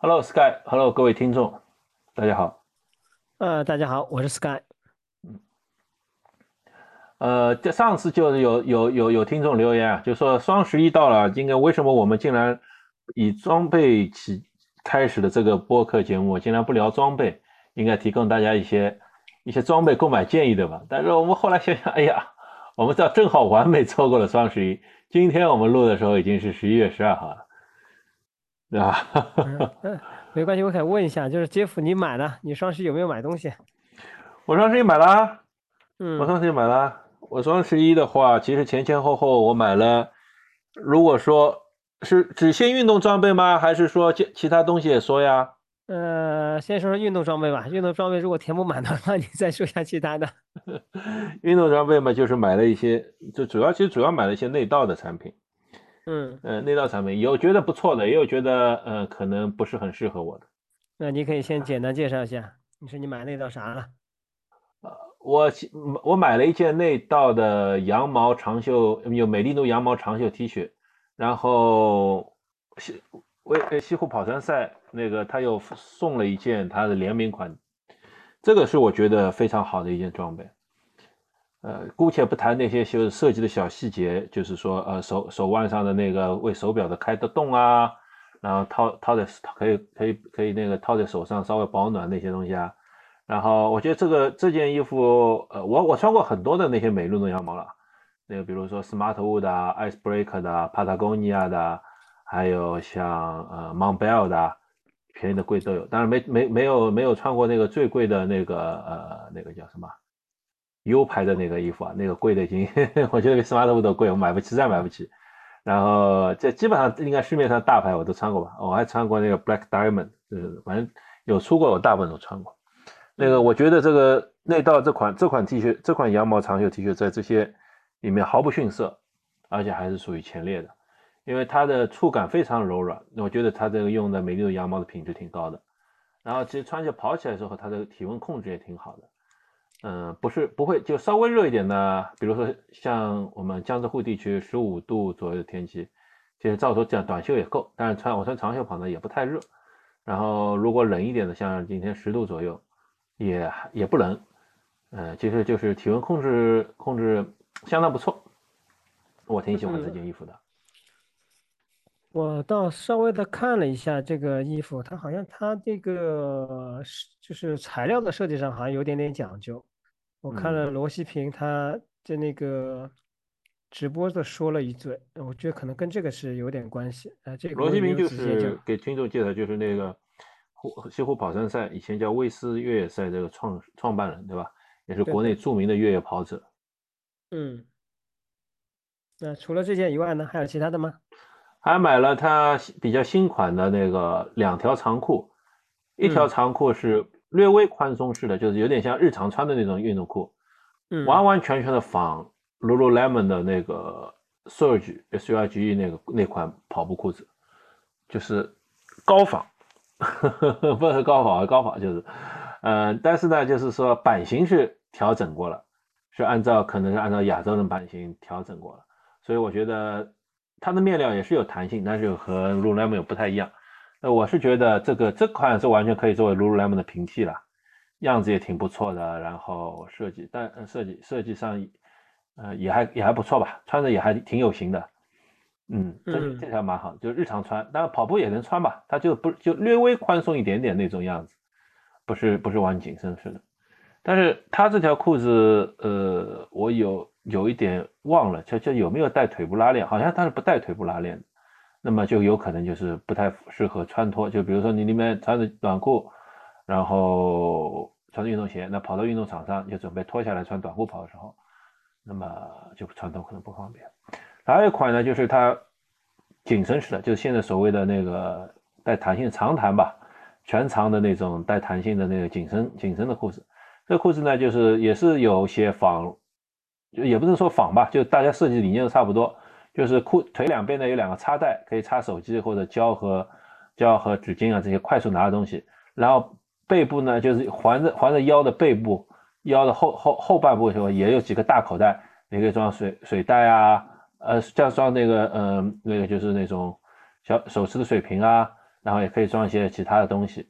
Hello Sky，Hello 各位听众，大家好。呃，大家好，我是 Sky。嗯，呃，这上次就是有有有有听众留言啊，就说双十一到了，应该为什么我们竟然以装备起开始的这个播客节目，竟然不聊装备？应该提供大家一些一些装备购买建议的吧？但是我们后来想想，哎呀，我们这正好完美错过了双十一。今天我们录的时候已经是十一月十二号了。对吧？嗯，没关系，我想问一下，就是杰夫，你买了？你双十一有没有买东西？我双十一买了，嗯，我双十一买了。我双十一的话，其实前前后后我买了。如果说是只限运动装备吗？还是说其其他东西也说呀？呃，先说说运动装备吧。运动装备如果填不满的话，你再说一下其他的。运动装备嘛，就是买了一些，就主要其实主要买了一些内道的产品。嗯呃，那道产品有觉得不错的，也有觉得呃可能不是很适合我的。那你可以先简单介绍一下，你说你买那道啥了？呃，我我买了一件内道的羊毛长袖，有美丽奴羊毛长袖 T 恤，然后西为西湖跑山赛那个他又送了一件他的联名款，这个是我觉得非常好的一件装备。呃，姑且不谈那些就是设计的小细节，就是说，呃，手手腕上的那个为手表的开的洞啊，然后套套在可以可以可以那个套在手上稍微保暖那些东西啊。然后我觉得这个这件衣服，呃，我我穿过很多的那些美露的羊毛了，那个比如说 Smartwool 的、Icebreaker 的、Patagonia 的，还有像呃 Montbell 的，便宜的贵都有，当然没没没有没有穿过那个最贵的那个呃那个叫什么？U 牌的那个衣服啊，那个贵的已经，我觉得比 Smartwool 都贵，我买不起，实在买不起。然后这基本上应该市面上大牌我都穿过吧，我还穿过那个 Black Diamond，就是反正有出过，我大部分都穿过。那个我觉得这个内道这款这款 T 恤，这款羊毛长袖 T 恤在这些里面毫不逊色，而且还是属于前列的，因为它的触感非常柔软，我觉得它这个用的美丽的羊毛的品质挺高的。然后其实穿起跑起来之后，它的体温控制也挺好的。嗯，不是不会，就稍微热一点的，比如说像我们江浙沪地区十五度左右的天气，其实照说这样短袖也够，但是穿我穿长袖跑呢也不太热。然后如果冷一点的，像今天十度左右，也也不冷。嗯，其实就是体温控制控制相当不错，我挺喜欢这件衣服的。我倒稍微的看了一下这个衣服，它好像它这个是就是材料的设计上好像有点点讲究。我看了罗西平他在那个直播的说了一嘴，我觉得可能跟这个是有点关系。啊，这个罗西平就是给听众介绍，就是那个湖西湖跑山赛以前叫卫斯越野赛这个创创办人，对吧？也是国内著名的越野跑者。嗯。那除了这件以外呢，还有其他的吗？还买了他比较新款的那个两条长裤，一条长裤是略微宽松式的，就是有点像日常穿的那种运动裤，嗯，完完全全的仿 Lululemon 的那个 Surge S U R G E 那个那款跑步裤子，就是高仿，不是高仿，高仿就是，嗯，但是呢，就是说版型是调整过了，是按照可能是按照亚洲的版型调整过了，所以我觉得。它的面料也是有弹性，但是和 Lululemon 不太一样。那我是觉得这个这款是完全可以作为 Lululemon 的平替了，样子也挺不错的，然后设计但设计设计上，呃也还也还不错吧，穿着也还挺有型的。嗯，这这条蛮好，就日常穿，当然跑步也能穿吧，它就不就略微宽松一点点那种样子，不是不是完紧身式的。但是它这条裤子，呃，我有。有一点忘了，就就有没有带腿部拉链？好像它是不带腿部拉链的，那么就有可能就是不太适合穿脱。就比如说你里面穿着短裤，然后穿着运动鞋，那跑到运动场上就准备脱下来穿短裤跑的时候，那么就穿脱可能不方便。还有一款呢，就是它紧身式的，就是现在所谓的那个带弹性长弹吧，全长的那种带弹性的那个紧身紧身的裤子。这裤子呢，就是也是有些仿。就也不能说仿吧，就大家设计理念都差不多，就是裤腿两边呢有两个插袋，可以插手机或者胶和胶和纸巾啊这些快速拿的东西。然后背部呢就是环着环着腰的背部，腰的后后后半部时候也有几个大口袋，你可以装水水袋啊，呃，这样装那个嗯那个就是那种小手持的水瓶啊，然后也可以装一些其他的东西。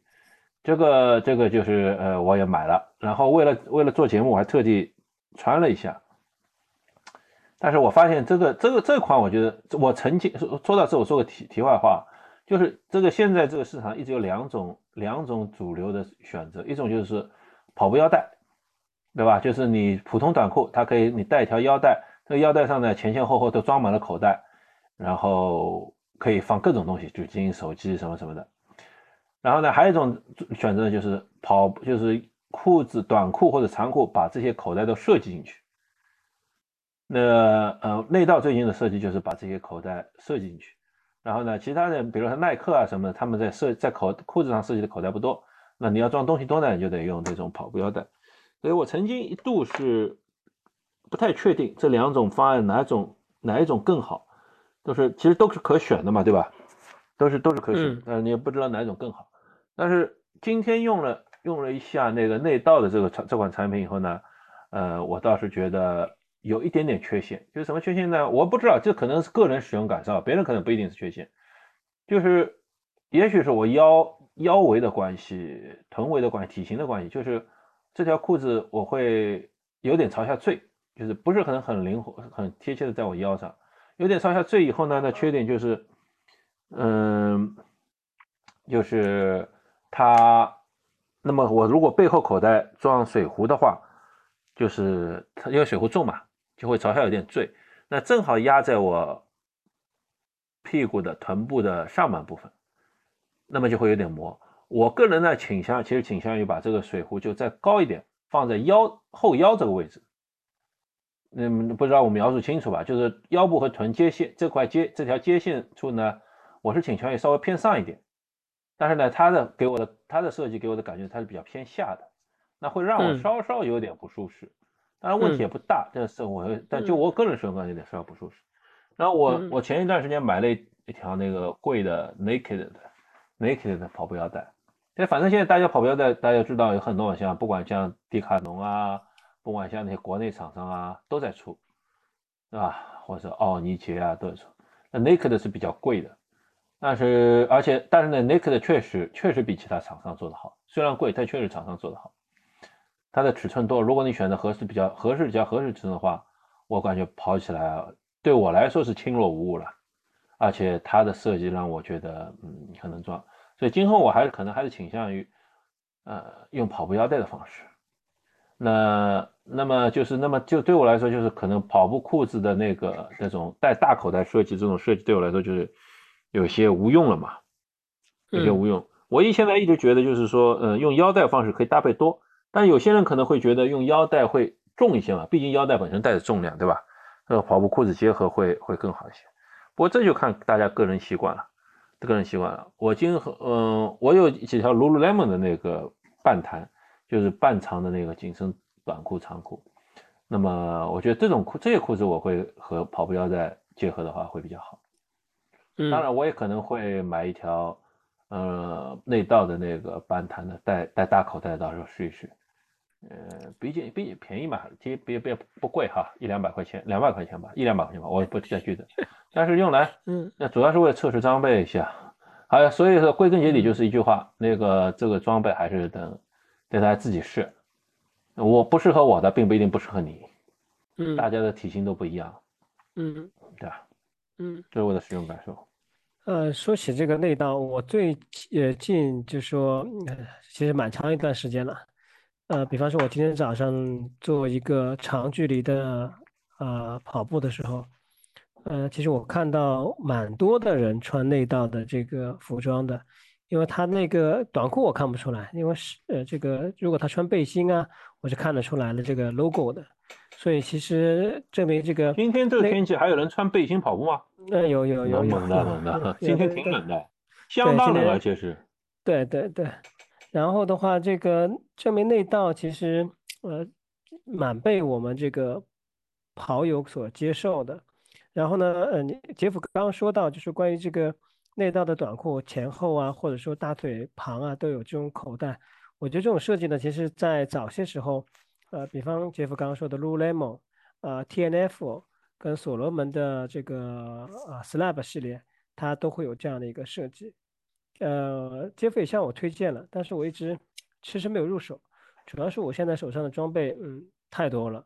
这个这个就是呃我也买了，然后为了为了做节目我还特地穿了一下。但是我发现这个这个这款我觉得我曾经说到这我说个题题外话，就是这个现在这个市场一直有两种两种主流的选择，一种就是跑步腰带，对吧？就是你普通短裤它可以你带一条腰带，这个腰带上呢前前后后都装满了口袋，然后可以放各种东西，纸巾、手机什么什么的。然后呢还有一种选择就是跑就是裤子短裤或者长裤把这些口袋都设计进去。那呃，内道最近的设计就是把这些口袋设计进去，然后呢，其他的比如说耐克啊什么的，他们在设在口裤子上设计的口袋不多，那你要装东西多呢，你就得用这种跑步腰带。所以我曾经一度是不太确定这两种方案哪种哪一种更好，都是其实都是可选的嘛，对吧？都是都是可选，但是你也不知道哪一种更好。但是今天用了用了一下那个内道的这个产这款产品以后呢，呃，我倒是觉得。有一点点缺陷，就是什么缺陷呢？我不知道，这可能是个人使用感受，别人可能不一定是缺陷。就是，也许是我腰腰围的关系、臀围的关系、体型的关系，就是这条裤子我会有点朝下坠，就是不是很很灵活、很贴切的在我腰上，有点朝下坠以后呢，那缺点就是，嗯，就是它，那么我如果背后口袋装水壶的话，就是它因为水壶重嘛。就会朝下有点坠，那正好压在我屁股的臀部的上半部分，那么就会有点磨。我个人呢倾向，其实倾向于把这个水壶就再高一点，放在腰后腰这个位置。嗯，不知道我描述清楚吧？就是腰部和臀接线这块接这条接线处呢，我是倾向于稍微偏上一点。但是呢，它的给我的它的设计给我的感觉它是比较偏下的，那会让我稍稍有点不舒适。当然问题也不大，但是我但就我个人使用感觉有点稍微不舒适。然后我我前一段时间买了一一条那个贵的 Naked 的 Naked 的跑步腰带，但，反正现在大家跑步腰带大家知道有很多像不管像迪卡侬啊，不管像那些国内厂商啊都在出，对吧？或者奥尼杰啊都在出。那 Naked 是比较贵的，但是而且但是呢 Naked 确实确实比其他厂商做的好，虽然贵，但确实厂商做的好。它的尺寸多，如果你选择合适比较合适比较合适尺寸的话，我感觉跑起来对我来说是轻若无物了，而且它的设计让我觉得嗯很能装，所以今后我还是可能还是倾向于呃用跑步腰带的方式。那那么就是那么就对我来说就是可能跑步裤子的那个那种带大口袋设计这种设计对我来说就是有些无用了嘛，有些无用。我一现在一直觉得就是说呃用腰带方式可以搭配多。但有些人可能会觉得用腰带会重一些嘛，毕竟腰带本身带着重量，对吧？和跑步裤子结合会会更好一些。不过这就看大家个人习惯了，个人习惯了。我今和嗯，我有几条 Lululemon 的那个半弹，就是半长的那个紧身短裤长裤。那么我觉得这种裤这些裤子我会和跑步腰带结合的话会比较好。当然我也可能会买一条呃内道的那个半弹的带带大口袋，到时候试一试。呃，毕竟毕竟便宜嘛，其实别别不贵哈，一两百块钱，两百块钱吧，一两百块钱吧，我也不太记得。但是用来，嗯，那主要是为了测试装备一下。还有，所以说归根结底就是一句话，那个这个装备还是等等大家自己试。我不适合我的，并不一定不适合你。嗯，大家的体型都不一样。嗯，对吧？嗯，这是我的使用感受。呃，说起这个内刀，我最呃近就说，其实蛮长一段时间了。呃，比方说，我今天早上做一个长距离的呃跑步的时候，呃，其实我看到蛮多的人穿内道的这个服装的，因为他那个短裤我看不出来，因为是呃这个如果他穿背心啊，我是看得出来了这个 logo 的，所以其实证明这个今天这个天气还有人穿背心跑步吗？那有有有有冷的冷的，今天挺冷的，相当冷而且是，对对对。然后的话，这个证明内道其实呃蛮被我们这个跑友所接受的。然后呢，呃，杰夫刚刚说到，就是关于这个内道的短裤前后啊，或者说大腿旁啊，都有这种口袋。我觉得这种设计呢，其实在早些时候，呃，比方杰夫刚刚说的 Lululemon，呃，T.N.F 跟所罗门的这个呃 Slab 系列，它都会有这样的一个设计。呃，杰夫也向我推荐了，但是我一直迟迟没有入手，主要是我现在手上的装备，嗯，太多了，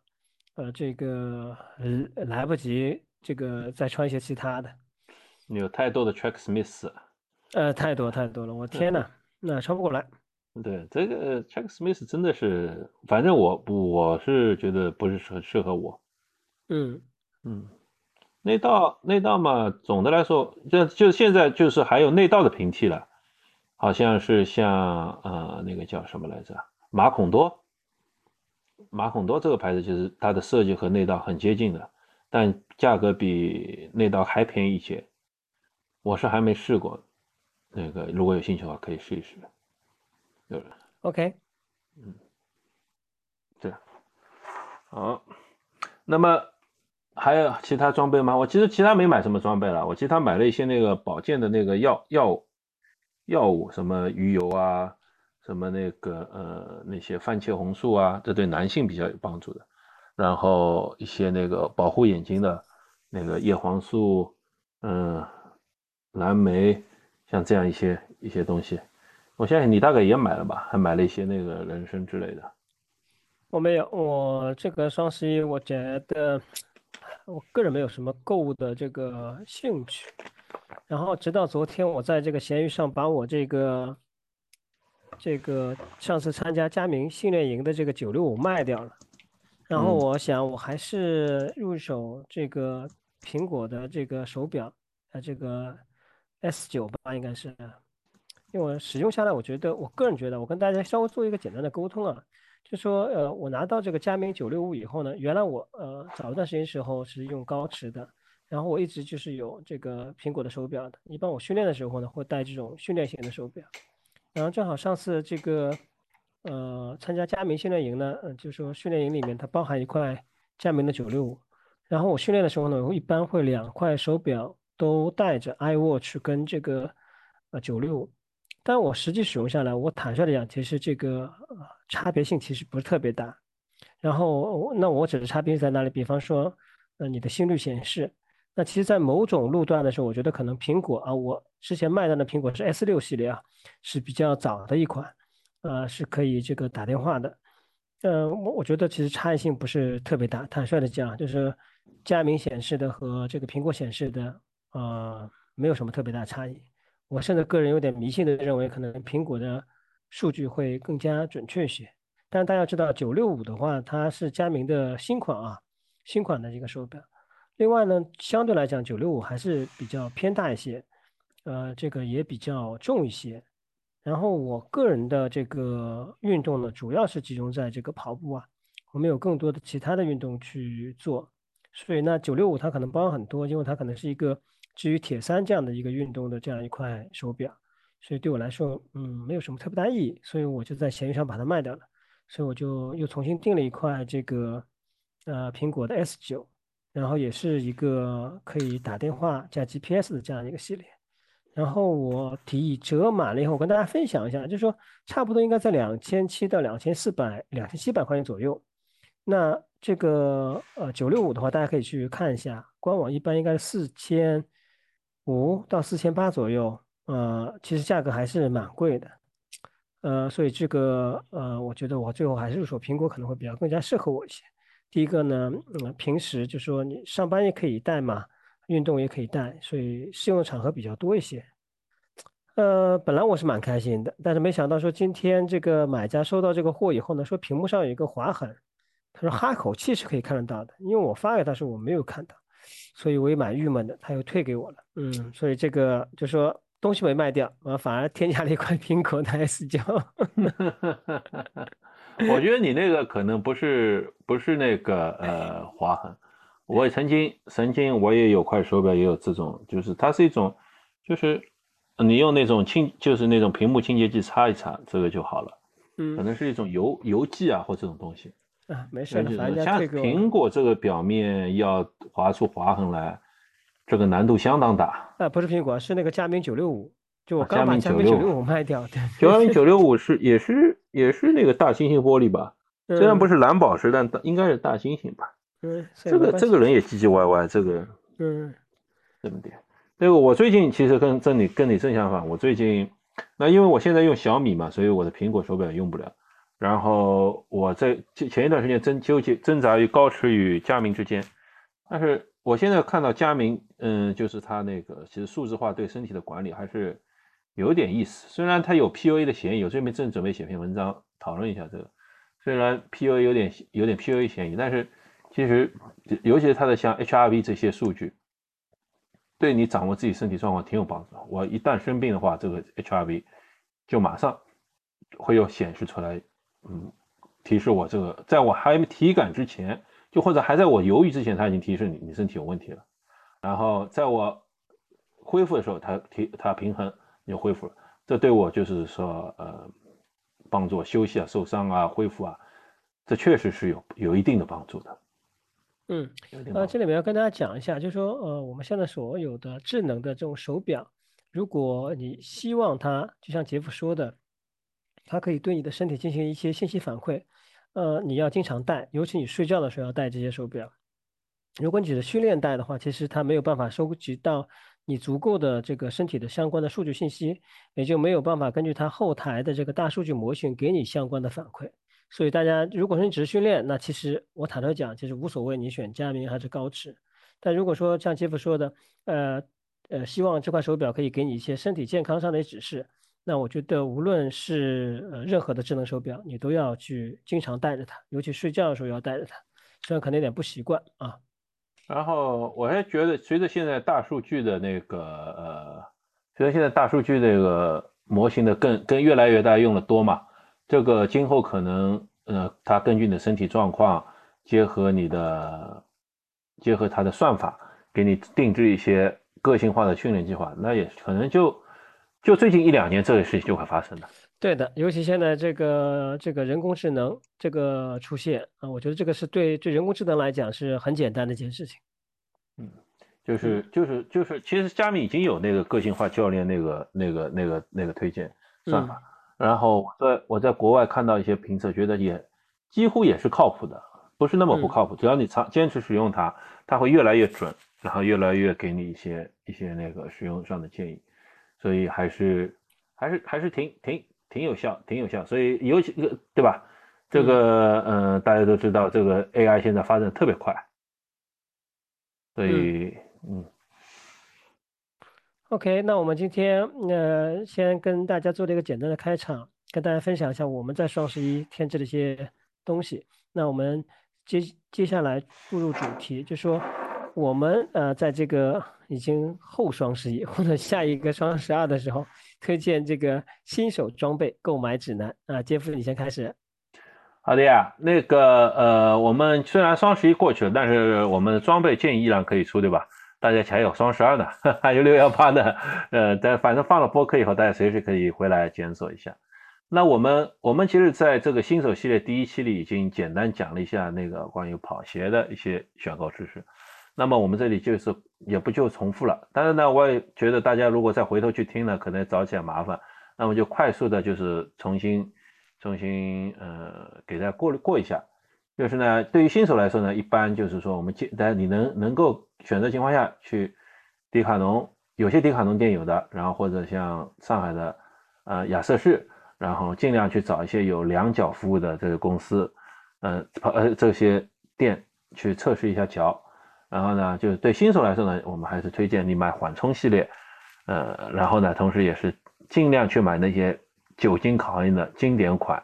呃，这个呃来不及这个再穿一些其他的。你有太多的 Track Smith，呃，太多太多了，我天呐，那穿不过来。对，这个 Track Smith 真的是，反正我我是觉得不是很适合我。嗯嗯。内道内道嘛，总的来说，就就现在就是还有内道的平替了，好像是像呃那个叫什么来着，马孔多，马孔多这个牌子就是它的设计和内道很接近的，但价格比内道还便宜一些。我是还没试过，那个如果有兴趣的话可以试一试。对，OK，嗯，对，好，那么。还有其他装备吗？我其实其他没买什么装备了，我其他买了一些那个保健的那个药药药物，什么鱼油啊，什么那个呃那些番茄红素啊，这对男性比较有帮助的。然后一些那个保护眼睛的那个叶黄素，嗯，蓝莓，像这样一些一些东西，我相信你大概也买了吧？还买了一些那个人参之类的。我没有，我这个双十一我觉得。我个人没有什么购物的这个兴趣，然后直到昨天，我在这个闲鱼上把我这个这个上次参加佳明训练营的这个九六五卖掉了，然后我想我还是入手这个苹果的这个手表，呃，这个 S 九吧，应该是，因为我使用下来，我觉得我个人觉得，我跟大家稍微做一个简单的沟通啊。就说呃，我拿到这个佳明九六五以后呢，原来我呃早一段时间时候是用高驰的，然后我一直就是有这个苹果的手表的。一般我训练的时候呢，会戴这种训练型的手表。然后正好上次这个呃参加佳明训练营呢，嗯，就说训练营里面它包含一块佳明的九六五，然后我训练的时候呢，我一般会两块手表都带着 iWatch 跟这个呃九六五。但我实际使用下来，我坦率的讲，其实这个差别性其实不是特别大。然后那我指的差别在哪里？比方说，呃，你的心率显示，那其实，在某种路段的时候，我觉得可能苹果啊，我之前卖的那苹果是 S 六系列啊，是比较早的一款，呃，是可以这个打电话的。呃，我我觉得其实差异性不是特别大。坦率的讲，就是佳明显示的和这个苹果显示的，呃，没有什么特别大差异。我甚至个人有点迷信的认为，可能苹果的数据会更加准确一些。但大家知道，九六五的话，它是佳明的新款啊，新款的一个手表。另外呢，相对来讲，九六五还是比较偏大一些，呃，这个也比较重一些。然后我个人的这个运动呢，主要是集中在这个跑步啊，我们有更多的其他的运动去做。所以呢，九六五它可能包很多，因为它可能是一个。至于铁三这样的一个运动的这样一块手表，所以对我来说，嗯，没有什么特别大意义，所以我就在闲鱼上把它卖掉了。所以我就又重新订了一块这个，呃，苹果的 S 九，然后也是一个可以打电话加 GPS 的这样一个系列。然后我提议折满了以后，我跟大家分享一下，就是说差不多应该在两千七到两千四百、两千七百块钱左右。那这个呃九六五的话，大家可以去看一下官网，一般应该是四千。五到四千八左右，呃，其实价格还是蛮贵的，呃，所以这个呃，我觉得我最后还是入手苹果可能会比较更加适合我一些。第一个呢，嗯，平时就说你上班也可以带嘛，运动也可以带，所以适用的场合比较多一些。呃，本来我是蛮开心的，但是没想到说今天这个买家收到这个货以后呢，说屏幕上有一个划痕，他说哈口气是可以看得到的，因为我发给他时我没有看到。所以我也蛮郁闷的，他又退给我了。嗯，所以这个就说东西没卖掉，我反而添加了一块苹果的 S 九。我觉得你那个可能不是不是那个呃划痕，我曾经曾经我也有块手表也有这种，就是它是一种，就是你用那种清就是那种屏幕清洁剂擦一擦，这个就好了。嗯，可能是一种油油剂啊或这种东西。啊，没事的，像苹果这个表面要划出划痕来，这个难度相当大。啊，不是苹果，是那个佳明九六五，就我刚把佳明九六五卖掉。佳明九六五 是也是也是那个大猩猩玻璃吧？虽然不是蓝宝石，但应该是大猩猩吧？嗯，这个这个人也唧唧歪歪，这个嗯，这么点。那个我最近其实跟跟你跟你正相反，我最近那因为我现在用小米嘛，所以我的苹果手表用不了。然后我在前前一段时间争纠结挣扎于高驰与佳明之间，但是我现在看到佳明，嗯，就是他那个其实数字化对身体的管理还是有点意思。虽然他有 PUA 的嫌疑，我这边正准备写篇文章讨论一下这个。虽然 PUA 有点有点 PUA 嫌疑，但是其实尤其是它的像 HRV 这些数据，对你掌握自己身体状况挺有帮助。我一旦生病的话，这个 HRV 就马上会有显示出来，嗯，提示我这个在我还没体感之前，就或者还在我犹豫之前，他已经提示你你身体有问题了。然后在我恢复的时候，它提它平衡就恢复了。这对我就是说，呃。帮助休息啊、受伤啊、恢复啊，这确实是有有一定的帮助的。嗯，呃，这里面要跟大家讲一下，就是说，呃，我们现在所有的智能的这种手表，如果你希望它，就像杰夫说的，它可以对你的身体进行一些信息反馈，呃，你要经常戴，尤其你睡觉的时候要戴这些手表。如果你只是训练戴的话，其实它没有办法收集到。你足够的这个身体的相关的数据信息，也就没有办法根据它后台的这个大数据模型给你相关的反馈。所以大家如果说你只是训练，那其实我坦率讲，其实无所谓你选佳明还是高驰。但如果说像杰夫说的，呃呃，希望这块手表可以给你一些身体健康上的指示，那我觉得无论是呃任何的智能手表，你都要去经常带着它，尤其睡觉的时候要带着它。虽然可能有点不习惯啊。然后我还觉得，随着现在大数据的那个呃，随着现在大数据那个模型的更更越来越大，用的多嘛，这个今后可能呃，它根据你的身体状况，结合你的结合它的算法，给你定制一些个性化的训练计划，那也可能就就最近一两年这个事情就会发生的。对的，尤其现在这个这个人工智能这个出现啊，我觉得这个是对对人工智能来讲是很简单的一件事情。嗯，就是就是就是，其实佳明已经有那个个性化教练那个那个那个那个推荐算法，然后在我在国外看到一些评测，觉得也几乎也是靠谱的，不是那么不靠谱。只要你长坚持使用它，它会越来越准，然后越来越给你一些一些那个使用上的建议，所以还是还是还是挺挺。挺有效，挺有效，所以尤其对吧？这个嗯，大家都知道，这个 AI 现在发展特别快，所以嗯。OK，那我们今天呃，先跟大家做了一个简单的开场，跟大家分享一下我们在双十一添置的一些东西。那我们接接下来步入主题，就说我们呃，在这个已经后双十一或者下一个双十二的时候。推荐这个新手装备购买指南啊，杰夫，你先开始。好的呀，那个呃，我们虽然双十一过去了，但是我们的装备建议依然可以出，对吧？大家还有双十二呢，还有六幺八呢，呃，但反正放了播客以后，大家随时可以回来检索一下。那我们我们其实在这个新手系列第一期里已经简单讲了一下那个关于跑鞋的一些选购知识。那么我们这里就是也不就重复了，但是呢，我也觉得大家如果再回头去听呢，可能找起来麻烦，那么就快速的就是重新重新呃给大家过过一下，就是呢，对于新手来说呢，一般就是说我们建，大家你能能够选择情况下去迪卡侬，有些迪卡侬店有的，然后或者像上海的呃亚瑟士，然后尽量去找一些有量脚服务的这个公司，呃呃这些店去测试一下脚。然后呢，就是对新手来说呢，我们还是推荐你买缓冲系列，呃，然后呢，同时也是尽量去买那些久经考验的经典款，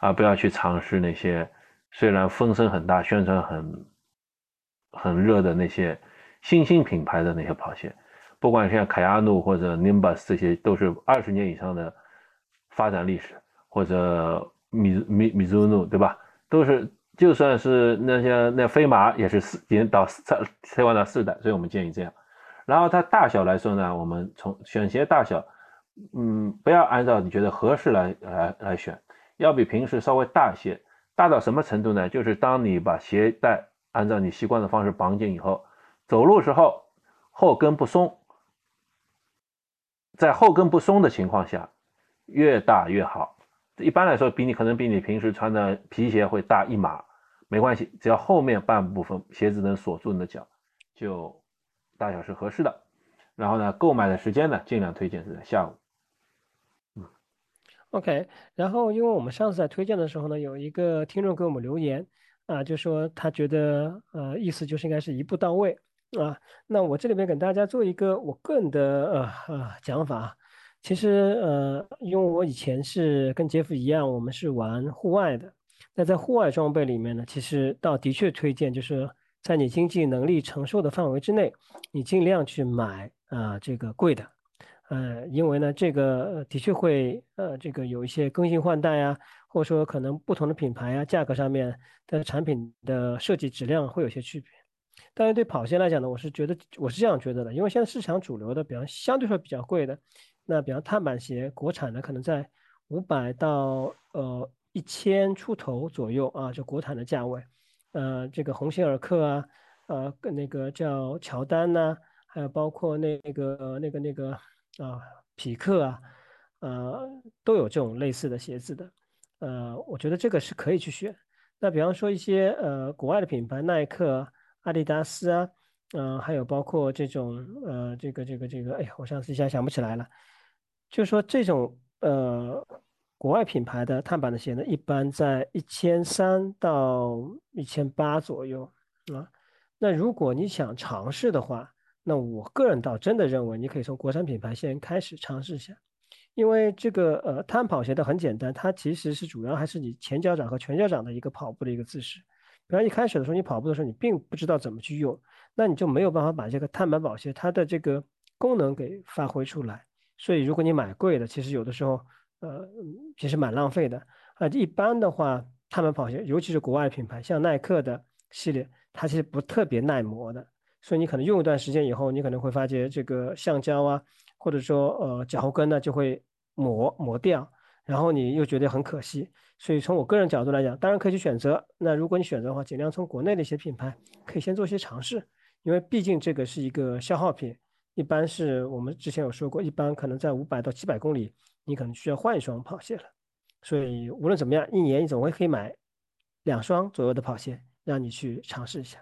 而不要去尝试那些虽然风声很大、宣传很很热的那些新兴品牌的那些跑鞋，不管像凯亚努或者 Nimbus 这些，都是二十年以上的发展历史，或者米米米兹努，对吧？都是。就算是那些那飞马也是四已经到三切换到四代，所以我们建议这样。然后它大小来说呢，我们从选鞋大小，嗯，不要按照你觉得合适来来来选，要比平时稍微大一些。大到什么程度呢？就是当你把鞋带按照你习惯的方式绑紧以后，走路时候后跟不松，在后跟不松的情况下，越大越好。一般来说，比你可能比你平时穿的皮鞋会大一码，没关系，只要后面半部分鞋子能锁住你的脚，就大小是合适的。然后呢，购买的时间呢，尽量推荐是在下午。OK，然后因为我们上次在推荐的时候呢，有一个听众给我们留言啊，就说他觉得呃意思就是应该是一步到位啊。那我这里边给大家做一个我个人的呃呃讲法。其实呃，因为我以前是跟杰夫一样，我们是玩户外的。那在户外装备里面呢，其实倒的确推荐就是在你经济能力承受的范围之内，你尽量去买啊这个贵的。呃，因为呢，这个的确会呃，这个有一些更新换代啊，或者说可能不同的品牌啊，价格上面的产品的设计质量会有些区别。但是对跑鞋来讲呢，我是觉得我是这样觉得的，因为现在市场主流的，比方相对说比较贵的，那比方碳板鞋，国产的可能在五百到呃一千出头左右啊，就国产的价位。呃，这个鸿星尔克啊，呃，跟那个叫乔丹呐，还有包括那个那个那个。啊，匹克啊，呃，都有这种类似的鞋子的，呃，我觉得这个是可以去选。那比方说一些呃国外的品牌，耐克、阿迪达斯啊，嗯，还有包括这种呃这个这个这个，哎呀，我上次一下想不起来了。就是说这种呃国外品牌的碳板的鞋呢，一般在一千三到一千八左右啊。那如果你想尝试的话，那我个人倒真的认为，你可以从国产品牌先开始尝试一下，因为这个呃碳跑鞋的很简单，它其实是主要还是你前脚掌和全脚掌的一个跑步的一个姿势。比方一开始的时候，你跑步的时候你并不知道怎么去用，那你就没有办法把这个碳板跑鞋它的这个功能给发挥出来。所以如果你买贵的，其实有的时候呃其实蛮浪费的啊。一般的话，碳板跑鞋，尤其是国外品牌，像耐克的系列，它其实不特别耐磨的。所以你可能用一段时间以后，你可能会发觉这个橡胶啊，或者说呃脚后跟呢就会磨磨掉，然后你又觉得很可惜。所以从我个人角度来讲，当然可以去选择。那如果你选择的话，尽量从国内的一些品牌可以先做一些尝试，因为毕竟这个是一个消耗品，一般是我们之前有说过，一般可能在五百到七百公里，你可能需要换一双跑鞋了。所以无论怎么样，一年你总会可以买两双左右的跑鞋，让你去尝试一下。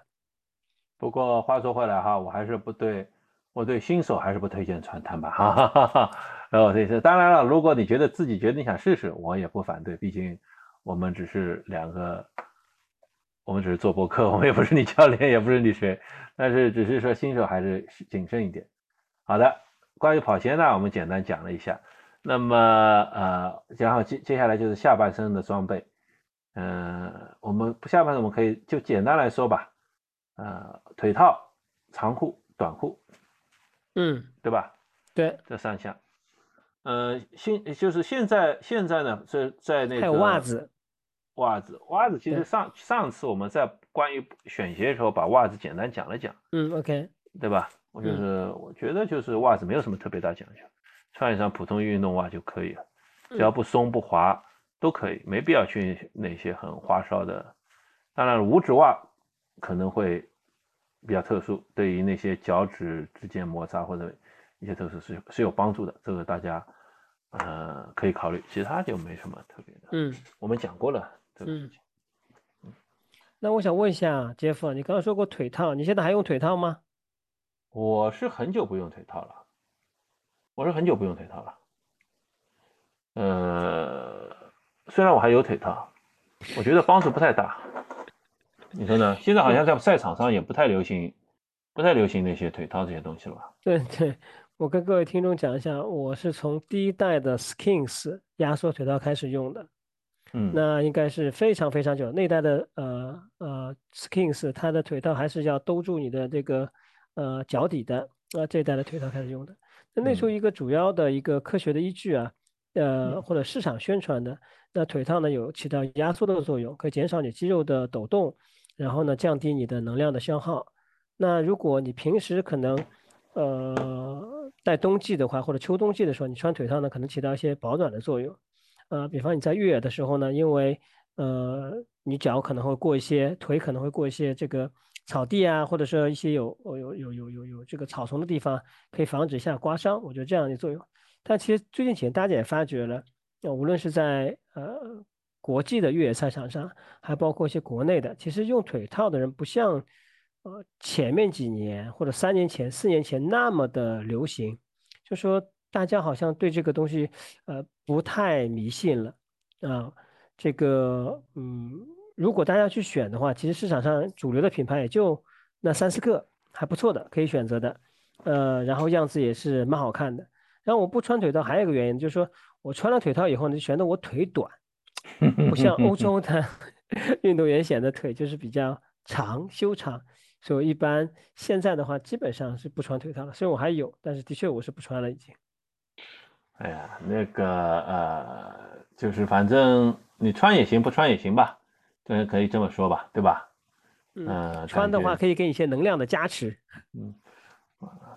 不过话说回来哈，我还是不对，我对新手还是不推荐穿碳板哈。哈哈哈。然后这当然了，如果你觉得自己觉得你想试试，我也不反对，毕竟我们只是两个，我们只是做博客，我们也不是你教练，也不是你谁，但是只是说新手还是谨慎一点。好的，关于跑鞋呢，我们简单讲了一下。那么呃，然后接接下来就是下半身的装备，嗯，我们下半身我们可以就简单来说吧。呃，腿套、长裤、短裤，嗯，对吧？对，这三项。呃，现就是现在现在呢，在在那个还有袜子，袜子，袜子。其实上上次我们在关于选鞋的时候，把袜子简单讲了讲。嗯，OK，对吧？我就是我觉得就是袜子没有什么特别大讲究，穿一双普通运动袜就可以了，只要不松不滑都可以，没必要去那些很花哨的。当然，五指袜。可能会比较特殊，对于那些脚趾之间摩擦或者一些特殊是是有帮助的，这个大家呃可以考虑。其他就没什么特别的。嗯，我们讲过了这个事情。嗯，那我想问一下杰夫，你刚刚说过腿套，你现在还用腿套吗？我是很久不用腿套了，我是很久不用腿套了。呃，虽然我还有腿套，我觉得帮助不太大。你说呢？现在好像在赛场上也不太流行，不太流行那些腿套这些东西了吧？对 对，我跟各位听众讲一下，我是从第一代的 Skins 压缩腿套开始用的，嗯，那应该是非常非常久。那代的呃呃 Skins 它的腿套还是要兜住你的这个呃脚底的，啊这一代的腿套开始用的。那那时候一个主要的一个科学的依据啊，呃或者市场宣传的，那腿套呢有起到压缩的作用，可以减少你肌肉的抖动。然后呢，降低你的能量的消耗。那如果你平时可能，呃，在冬季的话，或者秋冬季的时候，你穿腿套呢，可能起到一些保暖的作用。呃，比方你在越野的时候呢，因为呃，你脚可能会过一些，腿可能会过一些这个草地啊，或者说一些有有有有有有这个草丛的地方，可以防止一下刮伤。我觉得这样的作用。但其实最近几年大家也发觉了，无论是在呃。国际的越野赛场上，还包括一些国内的，其实用腿套的人不像，呃，前面几年或者三年前、四年前那么的流行。就说大家好像对这个东西呃不太迷信了啊。这个嗯，如果大家去选的话，其实市场上主流的品牌也就那三四个，还不错的，可以选择的。呃，然后样子也是蛮好看的。然后我不穿腿套还有一个原因，就是说我穿了腿套以后呢，就显得我腿短，不像欧洲的 运动员显得腿就是比较长修长。所以一般现在的话，基本上是不穿腿套了。虽然我还有，但是的确我是不穿了已经。哎呀，那个呃，就是反正你穿也行，不穿也行吧，这可以这么说吧，对吧？嗯，穿的话可以给你一些能量的加持。嗯，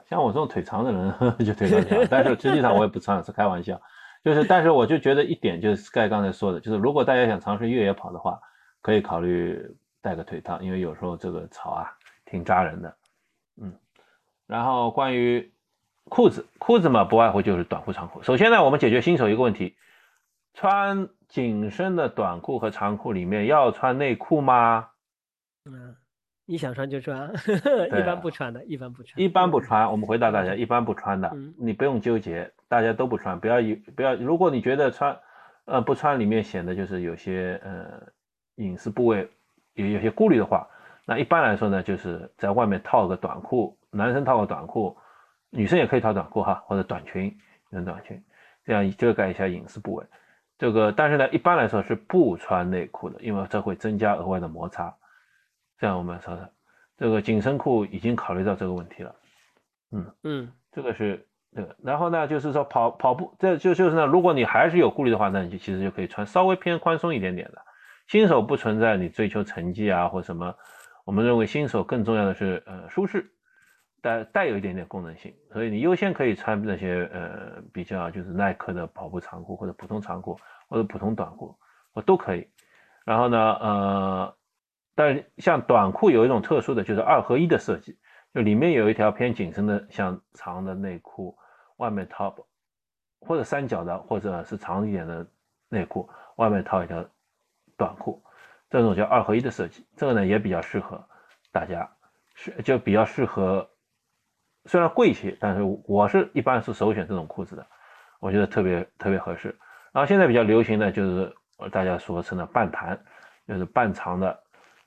像我这种腿长的人 就腿长，但是实际上我也不穿，是开玩笑。就是，但是我就觉得一点，就是盖刚才说的，就是如果大家想尝试越野跑的话，可以考虑带个腿套，因为有时候这个草啊。挺扎人的，嗯，然后关于裤子，裤子嘛，不外乎就是短裤、长裤。首先呢，我们解决新手一个问题：穿紧身的短裤和长裤里面要穿内裤吗？嗯，你想穿就穿，一般不穿的，一般不穿。一般不穿，我们回答大家，一般不穿的，你不用纠结，大家都不穿，不要以不要。如果你觉得穿，呃，不穿里面显得就是有些呃隐私部位有有些顾虑的话。那一般来说呢，就是在外面套个短裤，男生套个短裤，女生也可以套短裤哈，或者短裙，穿短裙，这样遮盖一下隐私部位。这个，但是呢，一般来说是不穿内裤的，因为这会增加额外的摩擦。这样我们说的，这个紧身裤已经考虑到这个问题了。嗯嗯，这个是这个。然后呢，就是说跑跑步，这就就是呢，如果你还是有顾虑的话，那你就其实就可以穿稍微偏宽松一点点的。新手不存在你追求成绩啊或什么。我们认为新手更重要的是，呃，舒适，带带有一点点功能性，所以你优先可以穿那些，呃，比较就是耐克的跑步长裤或者普通长裤或者普通短裤，我都可以。然后呢，呃，但是像短裤有一种特殊的就是二合一的设计，就里面有一条偏紧身的像长的内裤，外面套，或者三角的或者是长一点的内裤，外面套一条短裤。这种叫二合一的设计，这个呢也比较适合大家，是就比较适合，虽然贵一些，但是我是一般是首选这种裤子的，我觉得特别特别合适。然后现在比较流行的就是大家俗称的半弹，就是半长的，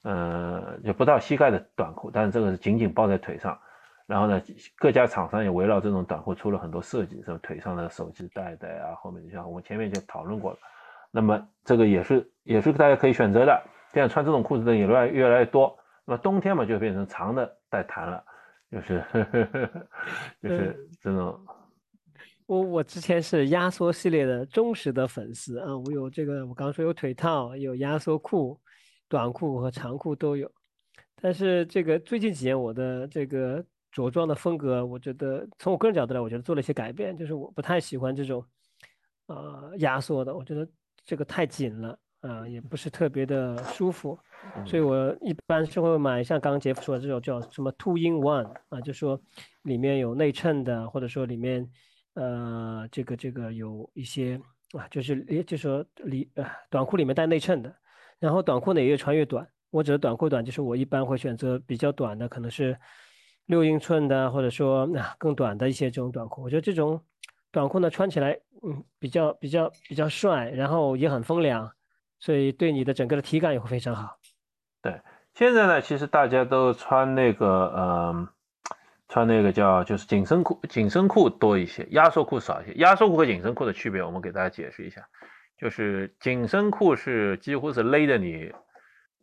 嗯，就不到膝盖的短裤，但是这个是紧紧包在腿上。然后呢，各家厂商也围绕这种短裤出了很多设计，什么腿上的手机带带啊，后面就像我们前面就讨论过了。那么这个也是也是大家可以选择的。现在穿这种裤子的也越来越来越多，那么冬天嘛就变成长的带弹了，就是 就是这种。我我之前是压缩系列的忠实的粉丝啊，我有这个我刚刚说有腿套，有压缩裤，短裤和长裤都有。但是这个最近几年我的这个着装的风格，我觉得从我个人角度来，我觉得做了一些改变，就是我不太喜欢这种呃压缩的，我觉得这个太紧了。啊，也不是特别的舒服，所以我一般是会买像刚刚杰夫说的这种叫什么 two in one 啊，就说里面有内衬的，或者说里面呃这个这个有一些啊，就是也就说里呃短裤里面带内衬的，然后短裤呢也越穿越短。我指的短裤短，就是我一般会选择比较短的，可能是六英寸的，或者说那更短的一些这种短裤。我觉得这种短裤呢穿起来嗯比较比较比较帅，然后也很风凉。所以对你的整个的体感也会非常好。对，现在呢，其实大家都穿那个，呃，穿那个叫就是紧身裤，紧身裤多一些，压缩裤少一些。压缩裤和紧身裤的区别，我们给大家解释一下，就是紧身裤是几乎是勒着你，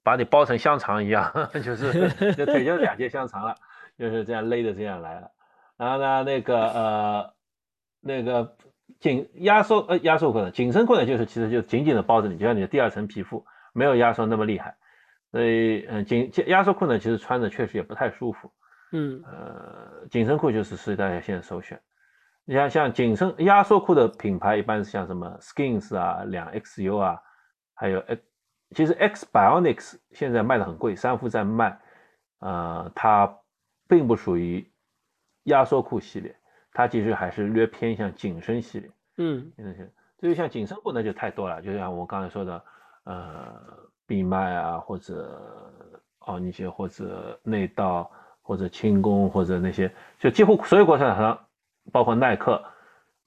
把你包成香肠一样，就是就腿就两截香肠了，就是这样勒的这样来了。然后呢，那个呃，那个。紧压缩呃压缩裤呢，紧身裤呢就是其实就紧紧的包着你，就像你的第二层皮肤，没有压缩那么厉害。所以嗯紧压缩裤呢，其实穿着确实也不太舒服。嗯呃紧身裤就是是大家现在首选。你像像紧身压缩裤的品牌，一般是像什么 Skins 啊、两 XU 啊，还有 X，其实 X Bionics 现在卖的很贵，三伏在卖。呃，它并不属于压缩裤系列。它其实还是略偏向紧身系列，嗯，紧身系列。至于像紧身裤那就太多了，就像我刚才说的，呃，闭麦啊，或者奥尼鞋，或者内道，或者轻功，或者那些，就几乎所有国产厂商，包括耐克，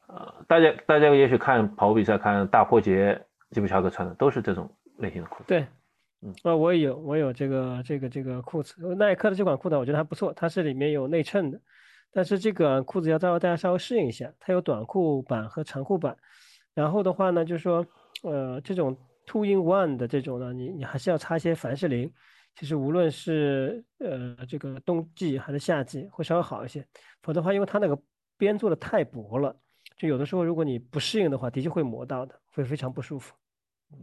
呃，大家大家也许看跑步比赛，看大破节基普乔格穿的都是这种类型的裤子。对，嗯，啊，我也有，我有这个这个这个裤子，耐克的这款裤子我觉得还不错，它是里面有内衬的，但是这个裤子要让大家稍微适应一下，它有短裤版和长裤版，然后的话呢，就是说，呃，这种 two in one 的这种呢，你你还是要擦一些凡士林，其实无论是呃这个冬季还是夏季会稍微好一些，否则的话，因为它那个边做的太薄了。就有的时候，如果你不适应的话，的确会磨到的，会非常不舒服。嗯，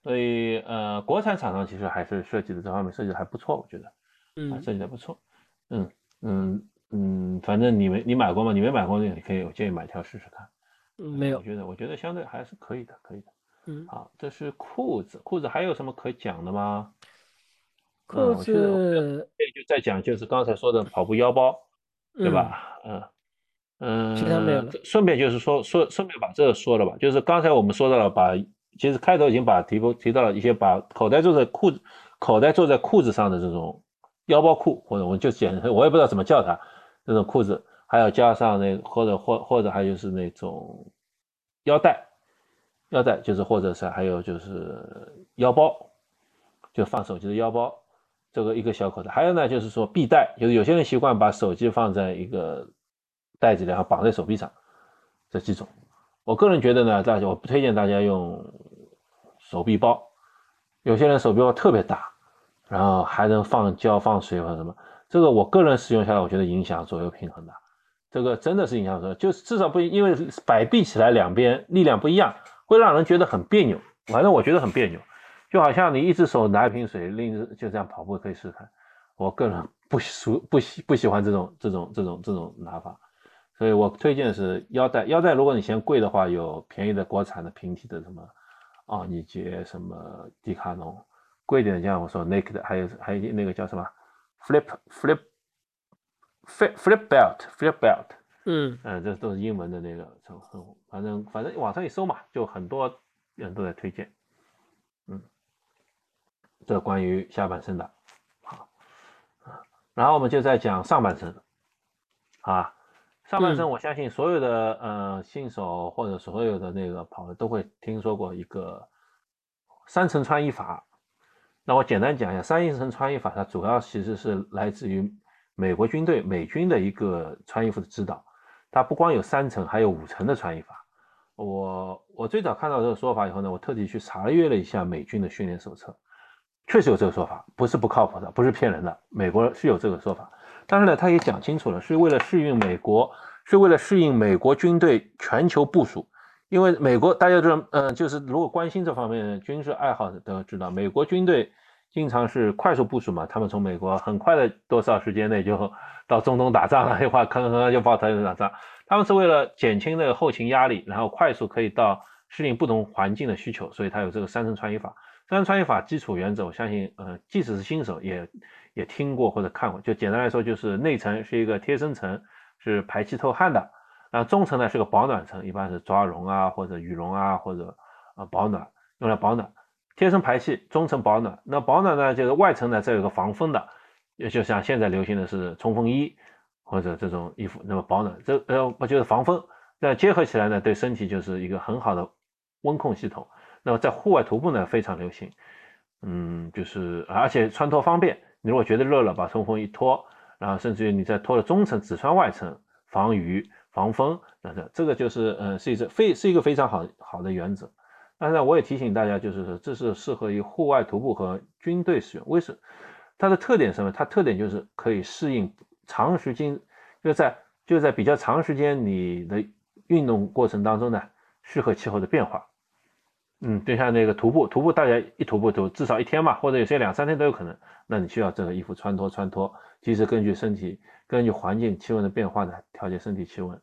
所以呃，国产厂商其实还是设计的这方面设计的还不错，我觉得，嗯，设计的不错。嗯嗯嗯，反正你没你买过吗？你没买过那个，你可以我建议买条试试看。嗯，没有。我觉得我觉得相对还是可以的，可以的。嗯，好，这是裤子，裤子还有什么可讲的吗？裤子，这就再讲就是刚才说的跑步腰包，对吧？嗯。嗯，其他没有了。顺便就是说说，顺便把这个说了吧。就是刚才我们说到了，把其实开头已经把提提到了一些把口袋坐在裤子口袋坐在裤子上的这种腰包裤，或者我就简我也不知道怎么叫它这种裤子，还有加上那或者或或者还就是那种腰带，腰带就是或者是还有就是腰包，就放手机的腰包，这个一个小口袋。还有呢，就是说臂带，就是有些人习惯把手机放在一个。袋子里然后绑在手臂上，这几种，我个人觉得呢，大家我不推荐大家用手臂包，有些人手臂包特别大，然后还能放胶放水或什么，这个我个人使用下来，我觉得影响左右平衡的，这个真的是影响左右，就是至少不因为摆臂起来两边力量不一样，会让人觉得很别扭，反正我觉得很别扭，就好像你一只手拿一瓶水，另一只就这样跑步可以试试看，我个人不熟不喜不喜欢这种这种这种这种拿法。所以我推荐是腰带，腰带如果你嫌贵的话，有便宜的国产的平替的，什么奥尼杰、什么迪卡侬，贵点的像我说 Naked，还有还有那个叫什么 Flip Flip Flip Flip Belt Flip Belt，嗯嗯，这都是英文的那个称呼，反正反正网上一搜嘛，就很多人都在推荐，嗯，这关于下半身的，好，然后我们就在讲上半身，啊。上半身，我相信所有的呃新手或者所有的那个跑的都会听说过一个三层穿衣法。那我简单讲一下，三层穿衣法它主要其实是来自于美国军队美军的一个穿衣服的指导。它不光有三层，还有五层的穿衣法。我我最早看到这个说法以后呢，我特地去查阅了一下美军的训练手册，确实有这个说法，不是不靠谱的，不是骗人的，美国是有这个说法。但是呢，他也讲清楚了，是为了适应美国，是为了适应美国军队全球部署。因为美国大家知道，嗯，就是如果关心这方面军事爱好的都知道，美国军队经常是快速部署嘛。他们从美国很快的多少时间内就到中东打仗了，一会儿吭吭就跑台湾打仗。他们是为了减轻那个后勤压力，然后快速可以到适应不同环境的需求，所以他有这个三层穿衣法。三层穿衣法基础原则，我相信，呃，即使是新手也。也听过或者看过，就简单来说，就是内层是一个贴身层，是排气透汗的，然后中层呢是个保暖层，一般是抓绒啊或者羽绒啊或者呃保暖，用来保暖，贴身排气，中层保暖。那保暖呢就是外层呢这有个防风的，也就像现在流行的是冲锋衣或者这种衣服，那么保暖这呃不就是防风？那结合起来呢对身体就是一个很好的温控系统。那么在户外徒步呢非常流行，嗯，就是而且穿脱方便。你如果觉得热了，把冲锋衣脱，然后甚至于你再脱了中层，只穿外层，防雨防风，等等这个就是呃是一个非是一个非常好好的原则。但是呢，我也提醒大家，就是说这是适合于户外徒步和军队使用。为什？它的特点什么？它特点就是可以适应长时间，就在就在比较长时间你的运动过程当中呢，适合气候的变化。嗯，就像那个徒步，徒步大家一徒步都至少一天吧，或者有些两三天都有可能。那你需要这个衣服穿脱穿脱，及时根据身体、根据环境气温的变化呢，调节身体气温，